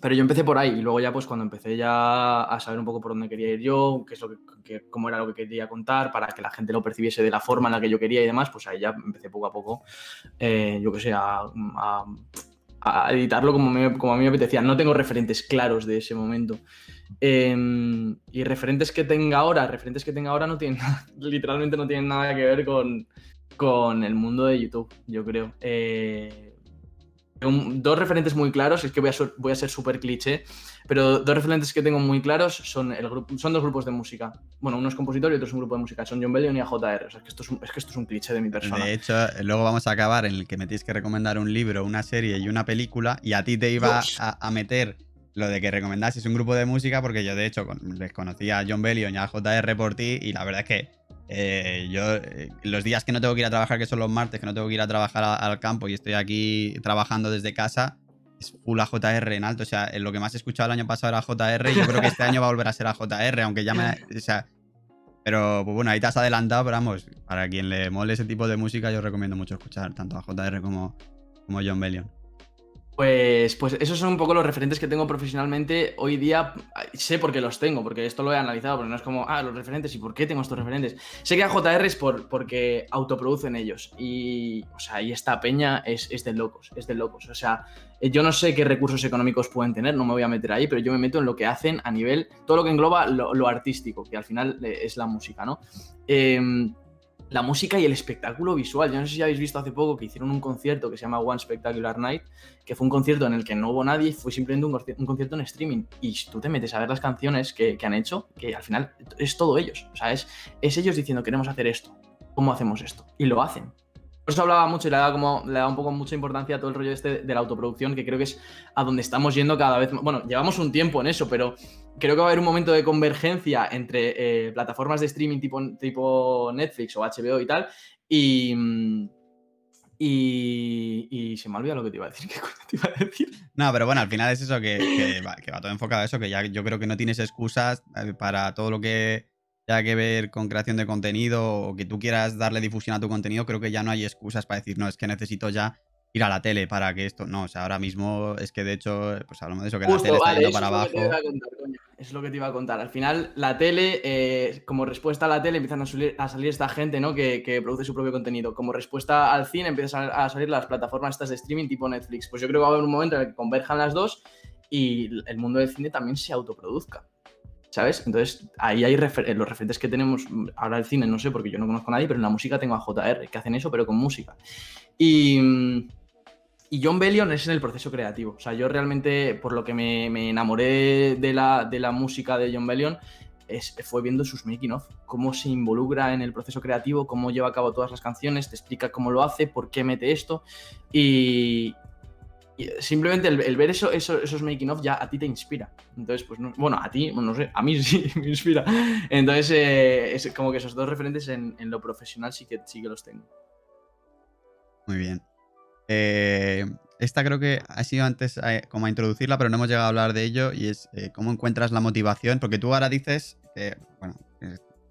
pero yo empecé por ahí y luego ya pues cuando empecé ya a saber un poco por dónde quería ir yo, qué es lo que, cómo era lo que quería contar para que la gente lo percibiese de la forma en la que yo quería y demás, pues ahí ya empecé poco a poco, eh, yo qué sé, a, editarlo como, como a mí me apetecía. No tengo referentes claros de ese momento. Em, y referentes que tenga ahora, referentes que tenga ahora no tienen, *laughs* literalmente no tienen nada que ver con, con el mundo de YouTube, yo creo. Eh, dos referentes muy claros, es que voy a, voy a ser súper cliché, pero dos referentes que tengo muy claros son, el grupo, son dos grupos de música. Bueno, uno es compositor y otro es un grupo de música. Son John Bellion y AJR. O sea, es que, esto es, un, es que esto es un cliché de mi persona. De hecho, luego vamos a acabar en el que me tienes que recomendar un libro, una serie y una película y a ti te iba a, a meter lo de que recomendases un grupo de música, porque yo de hecho les conocía a John Bellion y a JR por ti, y la verdad es que eh, yo eh, los días que no tengo que ir a trabajar, que son los martes, que no tengo que ir a trabajar al campo y estoy aquí trabajando desde casa, es full a JR en alto. O sea, lo que más he escuchado el año pasado era JR, y yo creo que este año va a volver a ser a JR, aunque ya me. O sea, pero pues bueno, ahí te has adelantado, pero vamos, para quien le mole ese tipo de música, yo recomiendo mucho escuchar tanto a JR como, como John Bellion. Pues, pues esos son un poco los referentes que tengo profesionalmente. Hoy día sé por qué los tengo, porque esto lo he analizado, porque no es como, ah, los referentes, ¿y por qué tengo estos referentes? Sé que a JR es por, porque autoproducen ellos. Y, o sea, y esta peña es, es de locos, es de locos. O sea, yo no sé qué recursos económicos pueden tener, no me voy a meter ahí, pero yo me meto en lo que hacen a nivel, todo lo que engloba lo, lo artístico, que al final eh, es la música, ¿no? Eh, la música y el espectáculo visual. Yo no sé si habéis visto hace poco que hicieron un concierto que se llama One Spectacular Night, que fue un concierto en el que no hubo nadie, fue simplemente un, concierto en streaming. Y tú te metes a ver las canciones que, han hecho, que al final es todo ellos. O sea, es, es ellos diciendo queremos hacer esto, ¿cómo hacemos esto? Y lo hacen. Por eso hablaba mucho y le daba, como, le daba un poco mucha importancia a todo el rollo este de la autoproducción, que creo que es a donde estamos yendo cada vez más. Bueno, llevamos un tiempo en eso, pero creo que va a haber un momento de convergencia entre eh, plataformas de streaming tipo, tipo Netflix o HBO y tal. Y, mm, y, se me ha olvidado lo que te iba a decir. *laughs* ¿Qué te iba a decir? No, pero bueno, al final es eso que, va, todo enfocado a eso, que ya yo creo que no tienes excusas eh, para todo lo que tenga que ver con creación de contenido o que tú quieras darle difusión a tu contenido, creo que ya no hay excusas para decir, no, es que necesito ya ir a la tele para que esto. No, o sea, ahora mismo es que de hecho, pues hablamos de eso, que la tele está yendo para abajo. Es lo que te iba a contar. Al final, la tele, eh, como respuesta a la tele, empiezan a salir, a salir esta gente ¿no? Que, produce su propio contenido. Como respuesta al cine, empiezan a, salir las plataformas estas de streaming tipo Netflix. Pues yo creo que va a haber un momento en el que converjan las dos y el mundo del cine también se autoproduzca. ¿Sabes? Entonces, ahí hay eh, los referentes que tenemos. Ahora el cine, no sé, porque yo no conozco a nadie, pero en la música tengo a JR, que hacen eso, pero con música. Y mm, y John Bellion es en el proceso creativo. O sea, yo realmente, por lo que me, enamoré de la, de la, música de John Bellion, es, fue viendo sus making of, cómo se involucra en el proceso creativo, cómo lleva a cabo todas las canciones, te explica cómo lo hace, por qué mete esto. Y, simplemente el, ver eso, esos making of ya a ti te inspira. Entonces, pues, bueno, a ti, no sé, a mí *laughs* sí me inspira. Entonces, eh, es como que esos dos referentes en, en, lo profesional sí que, sí que los tengo. Muy bien. Eh, esta creo que ha sido antes eh, como a introducirla, pero no hemos llegado a hablar de ello y es eh, cómo encuentras la motivación, porque tú ahora dices que, bueno,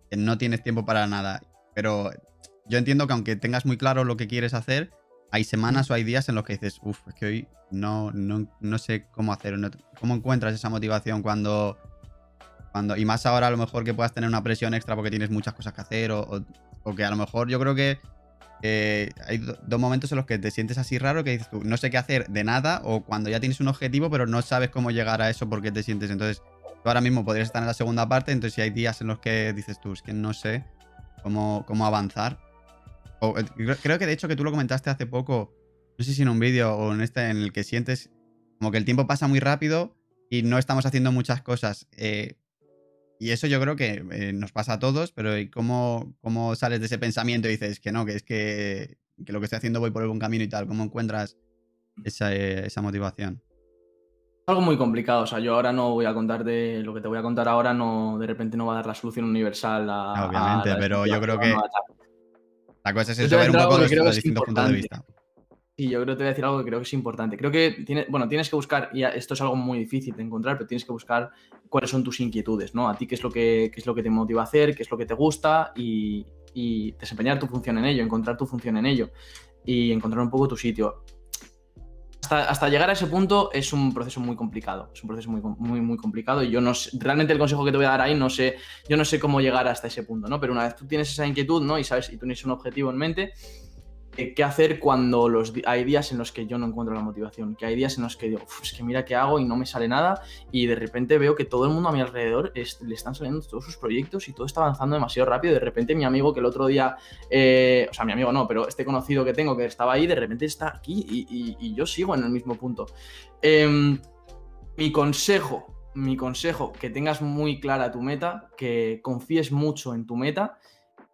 que no tienes tiempo para nada, pero yo entiendo que aunque tengas muy claro lo que quieres hacer, hay semanas o hay días en los que dices, uff, es que hoy no, no, sé cómo hacer, cómo encuentras esa motivación cuando, cuando, y más ahora a lo mejor que puedas tener una presión extra porque tienes muchas cosas que hacer o, o que a lo mejor yo creo que eh, hay dos momentos en los que te sientes así raro que dices tú, no sé qué hacer de nada, o cuando ya tienes un objetivo, pero no sabes cómo llegar a eso porque te sientes. Entonces, tú ahora mismo podrías estar en la segunda parte, entonces si hay días en los que dices tú, es que no sé cómo, cómo avanzar. Eh, creo que de hecho que tú lo comentaste hace poco, no sé si en un vídeo o en este, en el que sientes como que el tiempo pasa muy rápido y no estamos haciendo muchas cosas. Eh, y eso yo creo que eh, nos pasa a todos, pero ¿cómo, ¿cómo, sales de ese pensamiento y dices que no, que es que, lo que estoy haciendo voy por el buen camino y tal? ¿Cómo encuentras esa, eh, esa motivación? algo muy complicado. O sea, yo ahora no voy a contar de lo que te voy a contar ahora, no de repente no va a dar la solución universal a. Obviamente, pero yo creo que. La cosa es eso, ver un poco los distintos puntos de vista. Y yo creo que te voy a decir algo que creo que es importante. Creo que tiene, bueno, tienes que buscar, y esto es algo muy difícil de encontrar, pero tienes que buscar cuáles son tus inquietudes, ¿no? A ti qué es lo que, es lo que te motiva a hacer, qué es lo que te gusta y, desempeñar tu función en ello, encontrar tu función en ello y encontrar un poco tu sitio. Hasta, llegar a ese punto es un proceso muy complicado, es un proceso muy, muy, muy complicado y yo no sé, realmente el consejo que te voy a dar ahí no sé, yo no sé cómo llegar hasta ese punto, ¿no? Pero una vez tú tienes esa inquietud, ¿no? Y sabes, y tú tienes un objetivo en mente, eh, qué hacer cuando los, hay días en los que yo no encuentro la motivación, que hay días en los que digo, es que mira qué hago y no me sale nada y de repente veo que todo el mundo a mi alrededor le están saliendo todos sus proyectos y todo está avanzando demasiado rápido. De repente mi amigo que el otro día, eh, o sea, mi amigo no, pero este conocido que tengo que estaba ahí, de repente está aquí y, yo sigo en el mismo punto. Em, mi consejo, mi consejo, que tengas muy clara tu meta, que confíes mucho en tu meta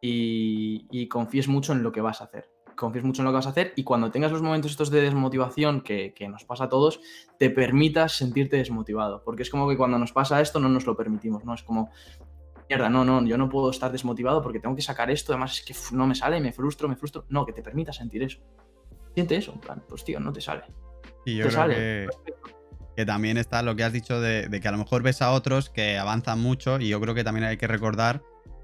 y confíes mucho en lo que vas a hacer confíes mucho en lo que vas a hacer y cuando tengas los momentos estos de desmotivación que, nos pasa a todos, te permitas sentirte desmotivado. Porque es como que cuando nos pasa esto no nos lo permitimos, ¿no? Es como, mierda, no, no, yo no puedo estar desmotivado porque tengo que sacar esto, además es que no me sale, me frustro, me frustro. No, que te permitas sentir eso. Siente eso, en plan, pues tío, no te sale. Y yo creo Que, que, también está lo que has dicho de, de que a lo mejor ves a otros que avanzan mucho y yo creo que también hay que recordar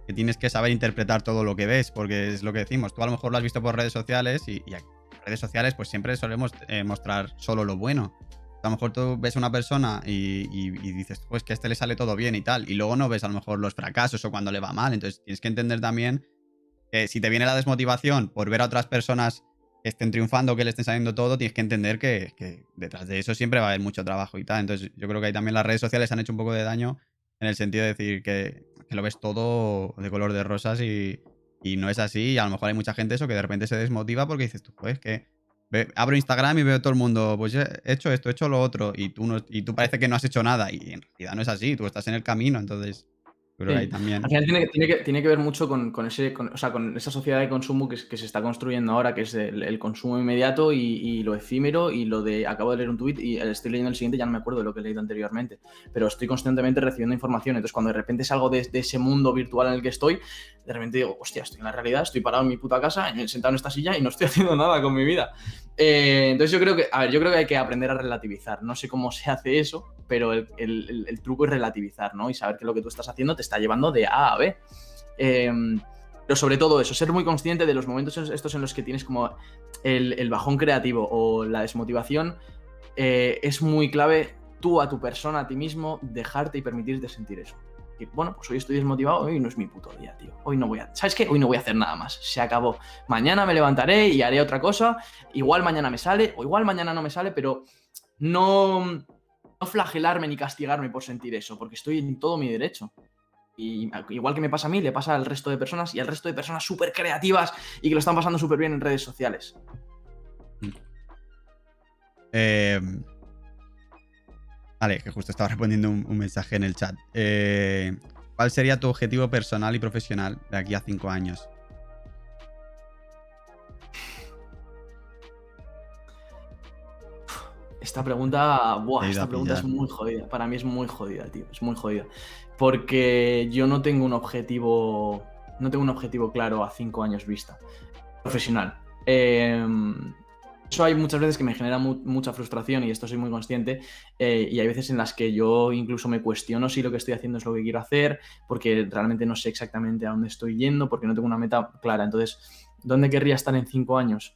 que tienes que saber interpretar todo lo que ves, porque es lo que decimos, tú a lo mejor lo has visto por redes sociales y, en redes sociales pues siempre solemos eh, mostrar solo lo bueno. A lo mejor tú ves a una persona y, dices, pues que a este le sale todo bien y tal, y luego no ves a lo mejor los fracasos o cuando le va mal, entonces tienes que entender también que si te viene la desmotivación por ver a otras personas que estén triunfando, que le estén saliendo todo, tienes que entender que, que detrás de eso siempre va a haber mucho trabajo y tal. Entonces yo creo que ahí también las redes sociales han hecho un poco de daño en el sentido de decir que, lo ves todo de color de rosas y, no es así. Y a lo mejor hay mucha gente eso que de repente se desmotiva porque dices tú, pues que abro Instagram y veo todo el mundo, pues he hecho esto, he hecho lo otro, y tú, no, y tú parece que no has hecho nada. Y en realidad no es así, tú estás en el camino, entonces también. Al final tiene, que, tiene que ver mucho con, ese, con, esa sociedad de consumo que, se está construyendo ahora, que es el, consumo inmediato y, lo efímero y lo de acabo de leer un tuit y estoy leyendo el siguiente, ya no me acuerdo de lo que he leído anteriormente, pero estoy constantemente recibiendo información. Entonces, cuando de repente salgo de, de ese mundo virtual en el que estoy, de repente digo, hostia, estoy en la realidad, estoy parado en mi puta casa, sentado en esta silla y no estoy *laughs* haciendo nada con mi vida. Eh, entonces yo creo que, a ver, yo creo que hay que aprender a relativizar. No sé cómo se hace eso, pero el, truco es relativizar, ¿no? Y saber que lo que tú estás haciendo te está llevando de A a B. Em, pero sobre todo eso, ser muy consciente de los momentos estos en los que tienes como el, bajón creativo o la desmotivación, eh, es muy clave tú a tu persona, a ti mismo, dejarte y permitirte sentir eso bueno, pues hoy estoy desmotivado, hoy no es mi puto día, tío. Hoy no voy a. ¿Sabes qué? Hoy no voy a hacer nada más. Se acabó. Mañana me levantaré y haré otra cosa. Igual mañana me sale, o igual mañana no me sale, pero no, no flagelarme ni castigarme por sentir eso, porque estoy en todo mi derecho. Y igual que me pasa a mí, le pasa al resto de personas y al resto de personas súper creativas y que lo están pasando súper bien en redes sociales. Eh, Vale, que justo estaba *laughs* respondiendo un, mensaje en el chat. Eh, ¿Cuál sería tu objetivo personal y profesional de aquí a cinco años? Esta pregunta, buah, esta pregunta es muy jodida. Para mí es muy jodida, tío. Es muy jodida. Porque yo no tengo un objetivo. No tengo un objetivo claro a cinco años vista. Profesional. Eh, eso hay muchas veces que me genera mucha frustración y esto soy muy consciente. Eh, y hay veces en las que yo incluso me cuestiono si lo que estoy haciendo es lo que quiero hacer, porque realmente no sé exactamente a dónde estoy yendo, porque no tengo una meta clara. Entonces, ¿dónde querría estar en cinco años?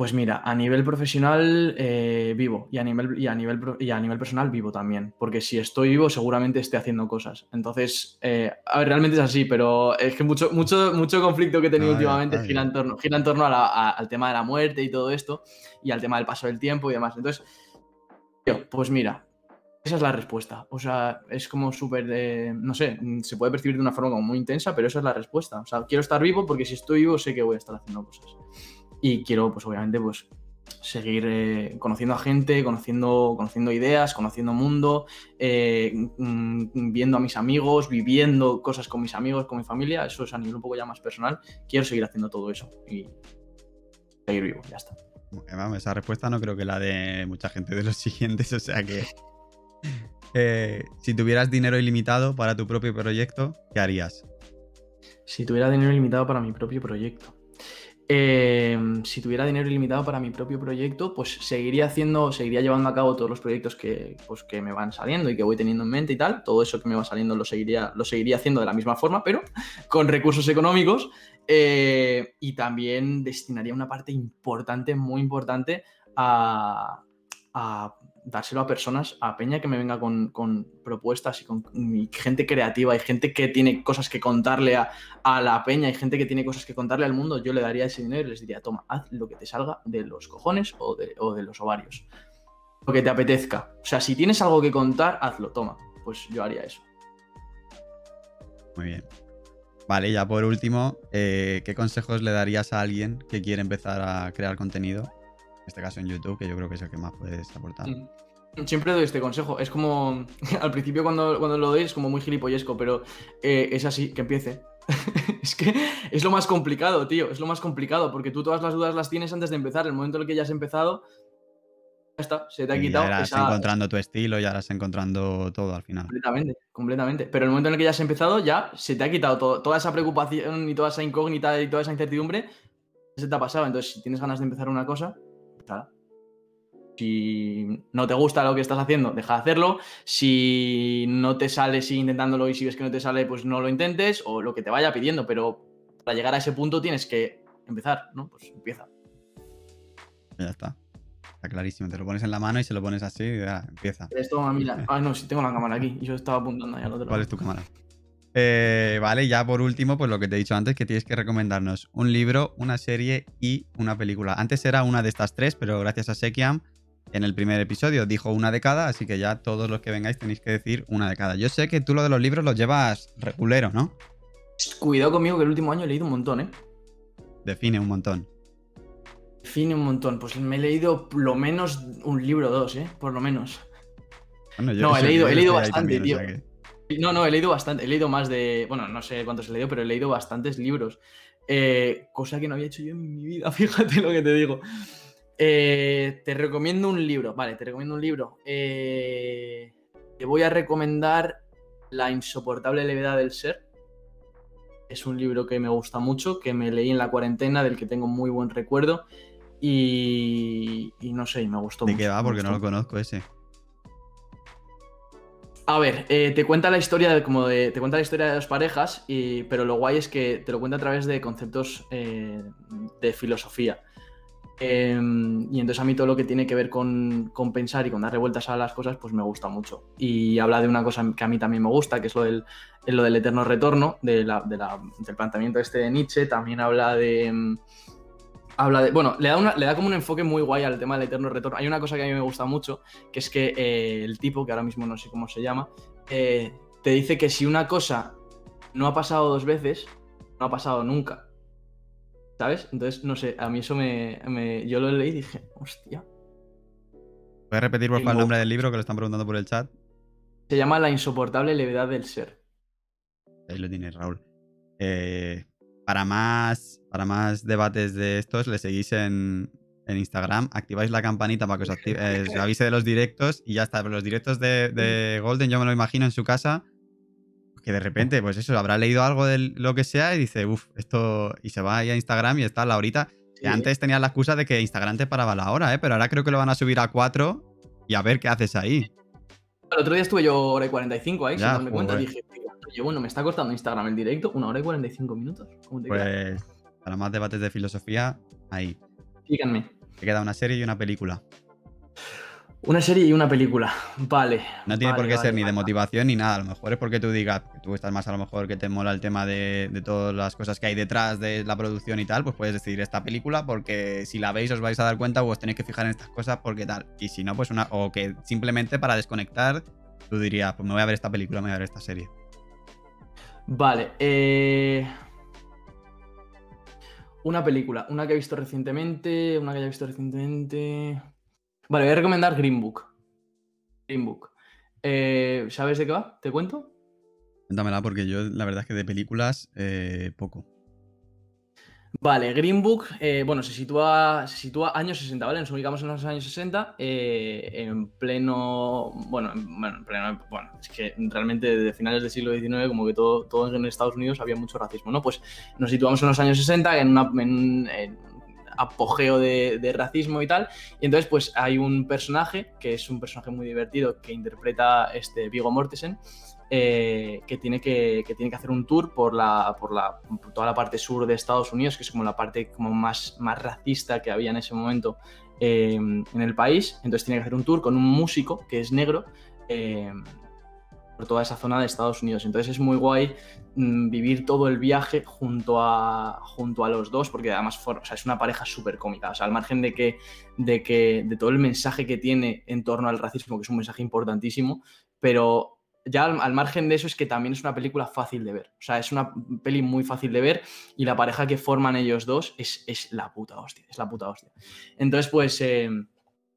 Pues mira, a nivel profesional eh, vivo y a, nivel, y, a nivel, y a nivel personal vivo también, porque si estoy vivo seguramente esté haciendo cosas. Entonces, eh, a ver, realmente es así, pero es que mucho, mucho, mucho conflicto que he tenido últimamente gira, en torno, gira en torno al tema de la muerte y todo esto, y al tema del paso del tiempo y demás. Entonces, pues mira, esa es la respuesta. O sea, es como súper, no sé, se puede percibir de una forma como muy intensa, pero esa es la respuesta. O sea, quiero estar vivo porque si estoy vivo sé que voy a estar haciendo cosas y quiero, pues obviamente, pues seguir eh, conociendo a gente, conociendo, conociendo ideas, conociendo mundo, eh, mm, viendo a mis amigos, viviendo cosas con mis amigos, con mi familia, eso es a nivel un poco ya más personal. Quiero seguir haciendo todo eso y seguir vivo, ya está. Vamos, esa respuesta no creo que la de mucha gente de los *laughs* siguientes, o sea que... Eh, si tuvieras dinero ilimitado para tu propio proyecto, ¿qué harías? Si tuviera dinero ilimitado para mi propio proyecto. Em, si tuviera dinero ilimitado para mi propio proyecto, pues seguiría haciendo, seguiría llevando a cabo todos los proyectos que, pues, que me van saliendo y que voy teniendo en mente y tal. Todo eso que me va saliendo lo seguiría, lo seguiría haciendo de la misma forma, pero *laughs* con recursos económicos. Eh, y también destinaría una parte importante, muy importante, a, a dárselo a personas, a Peña que me venga con, propuestas y con gente creativa, y gente que tiene cosas que contarle a, la Peña, y gente que tiene cosas que contarle al mundo, yo le daría ese dinero y les diría, toma, haz lo que te salga de los cojones o de, o de los ovarios. Lo que te apetezca. O sea, si tienes algo que contar, hazlo, toma. Pues yo haría eso. Muy bien. Vale, ya por último, eh, ¿qué consejos le darías a alguien que quiere empezar a crear contenido este caso en YouTube, que yo creo que es el que más puedes aportar. Mm. Siempre doy este consejo. Es como, *laughs* al principio cuando, cuando lo doy es como muy gilipollesco, pero eh, es así, que empiece. *laughs* es que es lo más complicado, tío. Es lo más complicado, porque tú todas las dudas las tienes antes de empezar. El momento en el que ya has empezado, ya está, se te ha quitado. Ya estás encontrando tu estilo, ya estás encontrando todo al final. Completamente, completamente. Pero el momento en el que ya has empezado, ya se te ha quitado todo, toda esa preocupación y toda esa incógnita y toda esa incertidumbre, se te ha pasado. Entonces, si tienes ganas de empezar una cosa, si no te gusta lo que estás haciendo, deja de hacerlo. Si no te sale, sigue intentándolo y si ves que no te sale, pues no lo intentes o lo que te vaya pidiendo. Pero para llegar a ese punto tienes que empezar, ¿no? Pues empieza. Ya está. Está clarísimo. Te lo pones en la mano y se lo pones así y ya empieza. Esto. *laughs* Ah, no, si tengo la cámara aquí. Yo estaba apuntando ya al otro ¿Cuál es tu cámara? Eh, vale, ya por último, pues lo que te he dicho antes, que tienes que recomendarnos un libro, una serie y una película. Antes era una de estas tres, pero gracias a Sekiam en el primer episodio dijo una de cada, así que ya todos los que vengáis tenéis que decir una de cada. Yo sé que tú lo de los libros los llevas regulero, ¿no? Cuidado conmigo que el último año he leído un montón, ¿eh? Define un montón. Define un montón. Pues me he leído lo menos un libro o dos, ¿eh? Por lo menos. no, he leído, he leído bastante, tío. No, no, he leído bastante, he leído más de, bueno, no sé cuántos he leído, pero he leído bastantes libros. Eh, cosa que no había hecho yo en mi vida, *laughs* fíjate lo que te digo. Eh, te recomiendo un libro, vale, te recomiendo un libro. Eh, te voy a recomendar La insoportable levedad del ser. Es un libro que me gusta mucho, que me leí en la cuarentena, del que tengo muy buen recuerdo. Y, no sé, me gustó mucho. ¿De qué va? Porque no lo conozco ese. A ver, eh, te cuenta la historia de, como de, te cuenta la historia de dos parejas, y, pero lo guay es que te lo cuenta a través de conceptos eh, de filosofía. Em, y entonces a mí todo lo que tiene que ver con, pensar y con dar vueltas a las cosas, pues me gusta mucho. Y habla de una cosa que a mí también me gusta, que es lo del, eterno retorno, de del planteamiento este de Nietzsche. También habla de em, habla de. Bueno, le da, le da como un enfoque muy guay al tema del eterno retorno. Hay una cosa que a mí me gusta mucho, que es que eh, el tipo, que ahora mismo no sé cómo se llama, eh, te dice que si una cosa no ha pasado dos veces, no ha pasado nunca. ¿Sabes? Entonces, no sé, a mí eso me. yo lo leí y dije, hostia. ¿Puedes repetir por favor el nombre del libro que lo están preguntando por el chat? Se llama La insoportable levedad del ser. Ahí lo tienes, Raúl. Eh, para más, para más debates de estos, le seguís en, Instagram, activáis la campanita para que os, eh, avise de los directos y ya está. Los directos de, Golden, yo me lo imagino en su casa, que de repente, pues eso, habrá leído algo de lo que sea y dice, uff, esto. Y se va ahí a Instagram y está la horita. Que antes tenía la excusa de que Instagram te paraba la hora, ¿eh? pero ahora creo que lo van a subir a 4 y a ver qué haces ahí. El otro día estuve yo hora y 45 ahí, sin darme cuenta, dije, yo, bueno, me está cortando Instagram el directo, una hora y 45 minutos. pues para más debates de filosofía, ahí. Díganme. Te queda una serie y una película. Una serie y una película. Vale. No tiene por qué ser ni de motivación ni nada. A lo mejor es porque tú digas que tú estás más a lo mejor que te mola el tema de, todas las cosas que hay detrás de la producción y tal. Pues puedes decidir esta película porque si la veis os vais a dar cuenta o os tenéis que fijar en estas cosas porque tal. Y si no, pues una. O que simplemente para desconectar, tú dirías, pues me voy a ver esta película, me voy a ver esta serie. Vale. Eh, una película, una que he visto recientemente, una que haya visto recientemente. Vale, voy a recomendar Green Book. Green Book. Eh, ¿Sabes de qué va? ¿Te cuento? Cuéntamela porque yo la verdad es que de películas eh, poco. Vale, Green Book, eh, bueno, se sitúa, se sitúa años 60, ¿vale? Nos ubicamos en los años 60, eh, en pleno, bueno, bueno, en pleno, bueno, es que realmente desde finales del siglo XIX, como que todo, todo en Estados Unidos había mucho racismo, ¿no? Pues nos situamos en los años 60, en, una, un apogeo de, de, racismo y tal, y entonces pues hay un personaje, que es un personaje muy divertido, que interpreta este Vigo Mortensen, eh, que, tiene que, tiene que hacer un tour por, la, por, la, toda la parte sur de Estados Unidos, que es como la parte como más, más racista que había en ese momento eh, en el país. Entonces tiene que hacer un tour con un músico que es negro eh, por toda esa zona de Estados Unidos. Entonces es muy guay mm, vivir todo el viaje junto a, junto a los dos, porque además es una pareja súper cómica. O sea, al margen de que, de que de todo el mensaje que tiene en torno al racismo, que es un mensaje importantísimo, pero ya al, margen de eso es que también es una película fácil de ver. O sea, es una peli muy fácil de ver y la pareja que forman ellos dos es, es la puta hostia, es la puta hostia. Entonces, pues, eh,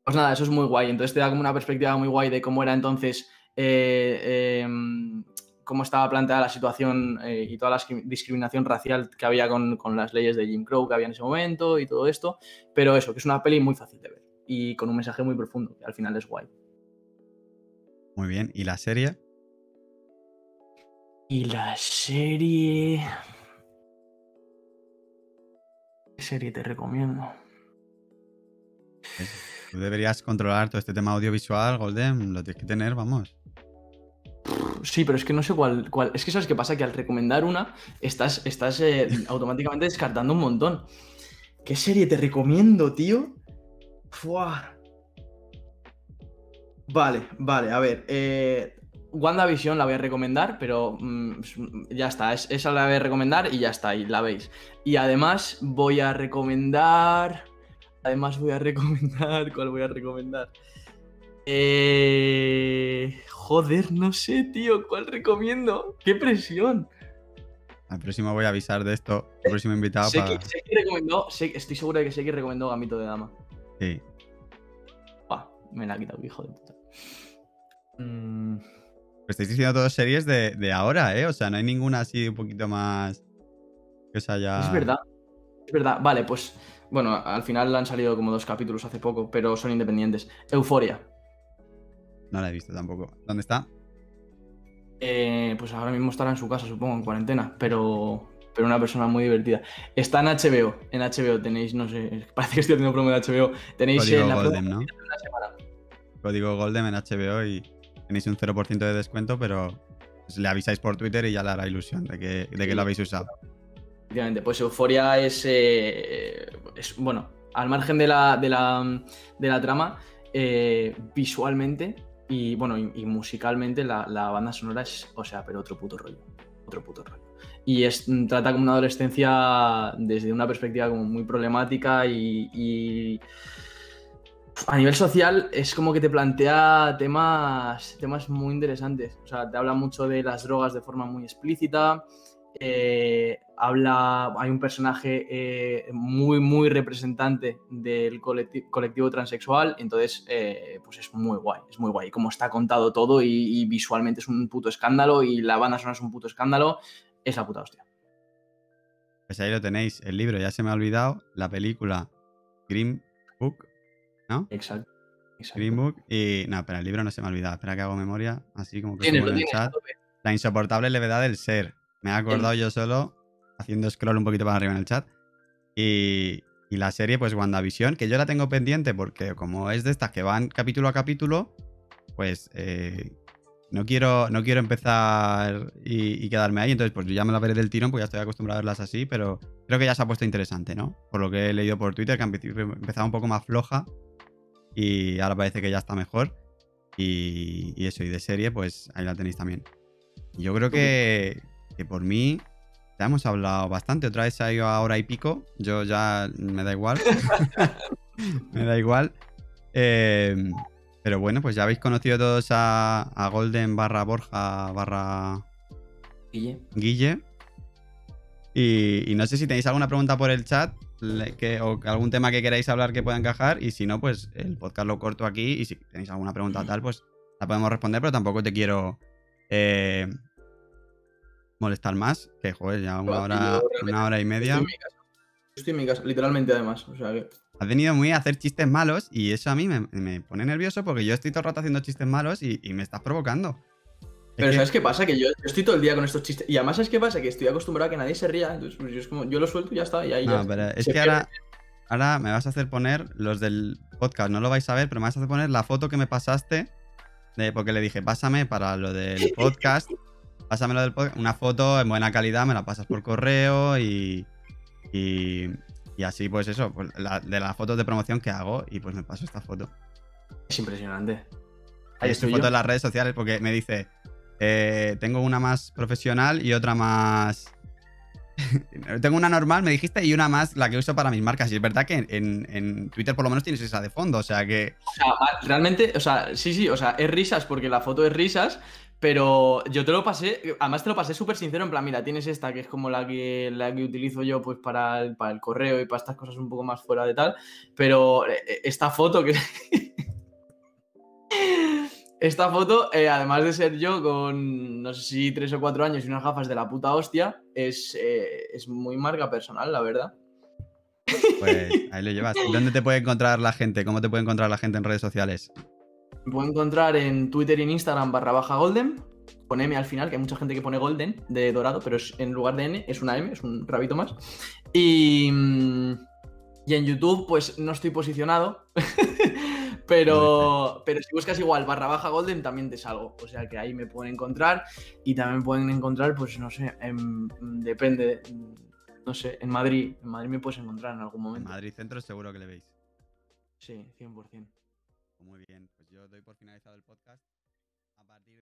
pues nada, eso es muy guay. Entonces te da como una perspectiva muy guay de cómo era entonces, eh, em, cómo estaba planteada la situación eh, y toda la discriminación racial que había con, con las leyes de Jim Crow que había en ese momento y todo esto. Pero eso, que es una peli muy fácil de ver y con un mensaje muy profundo, que al final es guay. Muy bien, ¿y la serie? Y la serie... ¿Qué serie te recomiendo? Tú deberías controlar todo este tema audiovisual, Golden, lo tienes que tener, vamos. Sí, pero es que no sé cuál, cuál. Es que sabes qué pasa, que al recomendar una, estás, estás eh, *laughs* automáticamente descartando un montón. ¿Qué serie te recomiendo, tío? Vale, vale, a ver. Eh, WandaVision la voy a recomendar, pero mm, ya está, esa la voy a recomendar y ya está, y la veis. Y además voy a recomendar... Además voy a recomendar... *laughs* ¿Cuál voy a recomendar? Eh... Joder, no sé, tío, ¿cuál recomiendo? ¡Qué presión! Al próximo voy a avisar de esto. El próximo invitado sé para... Que, recomendó, estoy seguro de que sé que recomendó Gamito de Dama. Sí. me la ha quitado, hijo de puta. Mmm... estáis diciendo todas series de, ahora, ¿eh? O sea, no hay ninguna así un poquito más que os haya... Es verdad. Es verdad. Vale, pues... Bueno, al final han salido como dos capítulos hace poco, pero son independientes. Euforia. No la he visto tampoco. ¿Dónde está? Eh, pues ahora mismo estará en su casa, supongo, en cuarentena, pero, pero una persona muy divertida. Está en HBO, en HBO tenéis, no sé, parece que estoy haciendo promo de HBO. Tenéis Código la Golden, ¿no? Código Golden en HBO y tenéis un 0% de descuento, pero pues le avisáis por Twitter y ya le hará ilusión de que, de que lo habéis usado. Efectivamente, pues Euforia es, eh, es bueno, al margen de la, de la, de la trama, eh, visualmente y bueno, y, musicalmente la, banda sonora es, o sea, pero otro puto rollo. Otro puto rollo. Y es, trata como una adolescencia desde una perspectiva como muy problemática y, a nivel social es como que te plantea temas, temas muy interesantes. O sea, te habla mucho de las drogas de forma muy explícita. Eh, habla, hay un personaje eh, muy, muy representante del colectivo, transexual, entonces, eh, pues es muy guay, es muy guay. Como está contado todo y, visualmente es un puto escándalo y la banda sonora es un puto escándalo, es la puta hostia. Pues ahí lo tenéis, el libro ya se me ha olvidado, la película Green Book, ¿no? Exacto. Green Book y... No, pero el libro no se me ha olvidado, espera que hago memoria, así como que... en el chat. La insoportable levedad del ser. Me he acordado yo solo haciendo scroll un poquito para arriba en el chat. Y, la serie, pues WandaVision, que yo la tengo pendiente porque como es de estas que van capítulo a capítulo, pues eh, no, quiero, no quiero empezar y, quedarme ahí. Entonces, pues yo ya me la veré del tirón, pues ya estoy acostumbrado a verlas así, pero creo que ya se ha puesto interesante, ¿no? Por lo que he leído por Twitter, que empezaba un poco más floja y ahora parece que ya está mejor. Y, y eso, y de serie, pues ahí la tenéis también. Yo creo que, que por mí ya hemos hablado bastante. Otra vez se ha ido a hora y pico. Yo ya me da igual. *laughs* *laughs* me da igual. Em, pero bueno, pues ya habéis conocido todos a, Golden barra Borja barra Guille. Guille. Y, no sé si tenéis alguna pregunta por el chat que, o algún tema que queráis hablar que pueda encajar. Y si no, pues el podcast lo corto aquí. Y si tenéis alguna pregunta tal, pues la podemos responder. Pero tampoco te quiero eh, molestar más, que joder, ya una hora, una hora y media. Estoy en mi casa, literalmente además. O sea Has venido muy a hacer chistes malos y eso a mí me, pone nervioso porque yo estoy todo el rato haciendo chistes malos y, me estás provocando. Pero ¿sabes qué pasa? Que yo, estoy todo el día con estos chistes. Y además, ¿sabes qué pasa? Que estoy acostumbrado a que nadie se ría. Entonces, pues, yo, es como, yo lo suelto y ya está. Y ahí no, pero es que ahora, ahora me vas a hacer poner los del podcast. No lo vais a ver, pero me vas a hacer poner la foto que me pasaste. De, porque le dije, pásame para lo del *laughs* podcast pásamelo del podcast, una foto en buena calidad, me la pasas por correo y, y, así pues eso, pues de las fotos de promoción que hago y pues me paso esta foto. Es impresionante. Ahí estoy foto en las redes sociales porque me dice, eh, tengo una más profesional y otra más... *laughs* tengo una normal, me dijiste, y una más la que uso para mis marcas. Y es verdad que en, en, Twitter por lo menos tienes esa de fondo, o sea que... O sea, realmente, o sea, sí, sí, o sea, es risas porque la foto es risas, pero yo te lo pasé, además te lo pasé súper sincero, en plan, mira, tienes esta que es como la que, la que utilizo yo pues para el, para el correo y para estas cosas un poco más fuera de tal, pero eh, esta foto que... *laughs* *laughs* esta foto, eh, además de ser yo con, no sé si tres o cuatro años y unas gafas de la puta hostia, es, es muy marca personal, la verdad. Pues *laughs* ahí lo llevas. ¿Dónde te puede encontrar la gente? ¿Cómo te puede encontrar la gente en redes sociales? Me puedo encontrar en Twitter y en Instagram barra baja golden, con M al final, que hay mucha gente que pone golden de dorado, pero es, en lugar de N es una M, es un rabito más. Y, y en YouTube, pues no estoy posicionado, *laughs* pero, pero si buscas igual barra baja golden también te salgo. O sea que ahí me pueden encontrar y también pueden encontrar, pues no sé, depende, no sé, en Madrid. En Madrid me puedes encontrar en algún momento. En Madrid Centro seguro que le veis. Sí, 100%. Muy bien, pues yo doy por finalizado el podcast.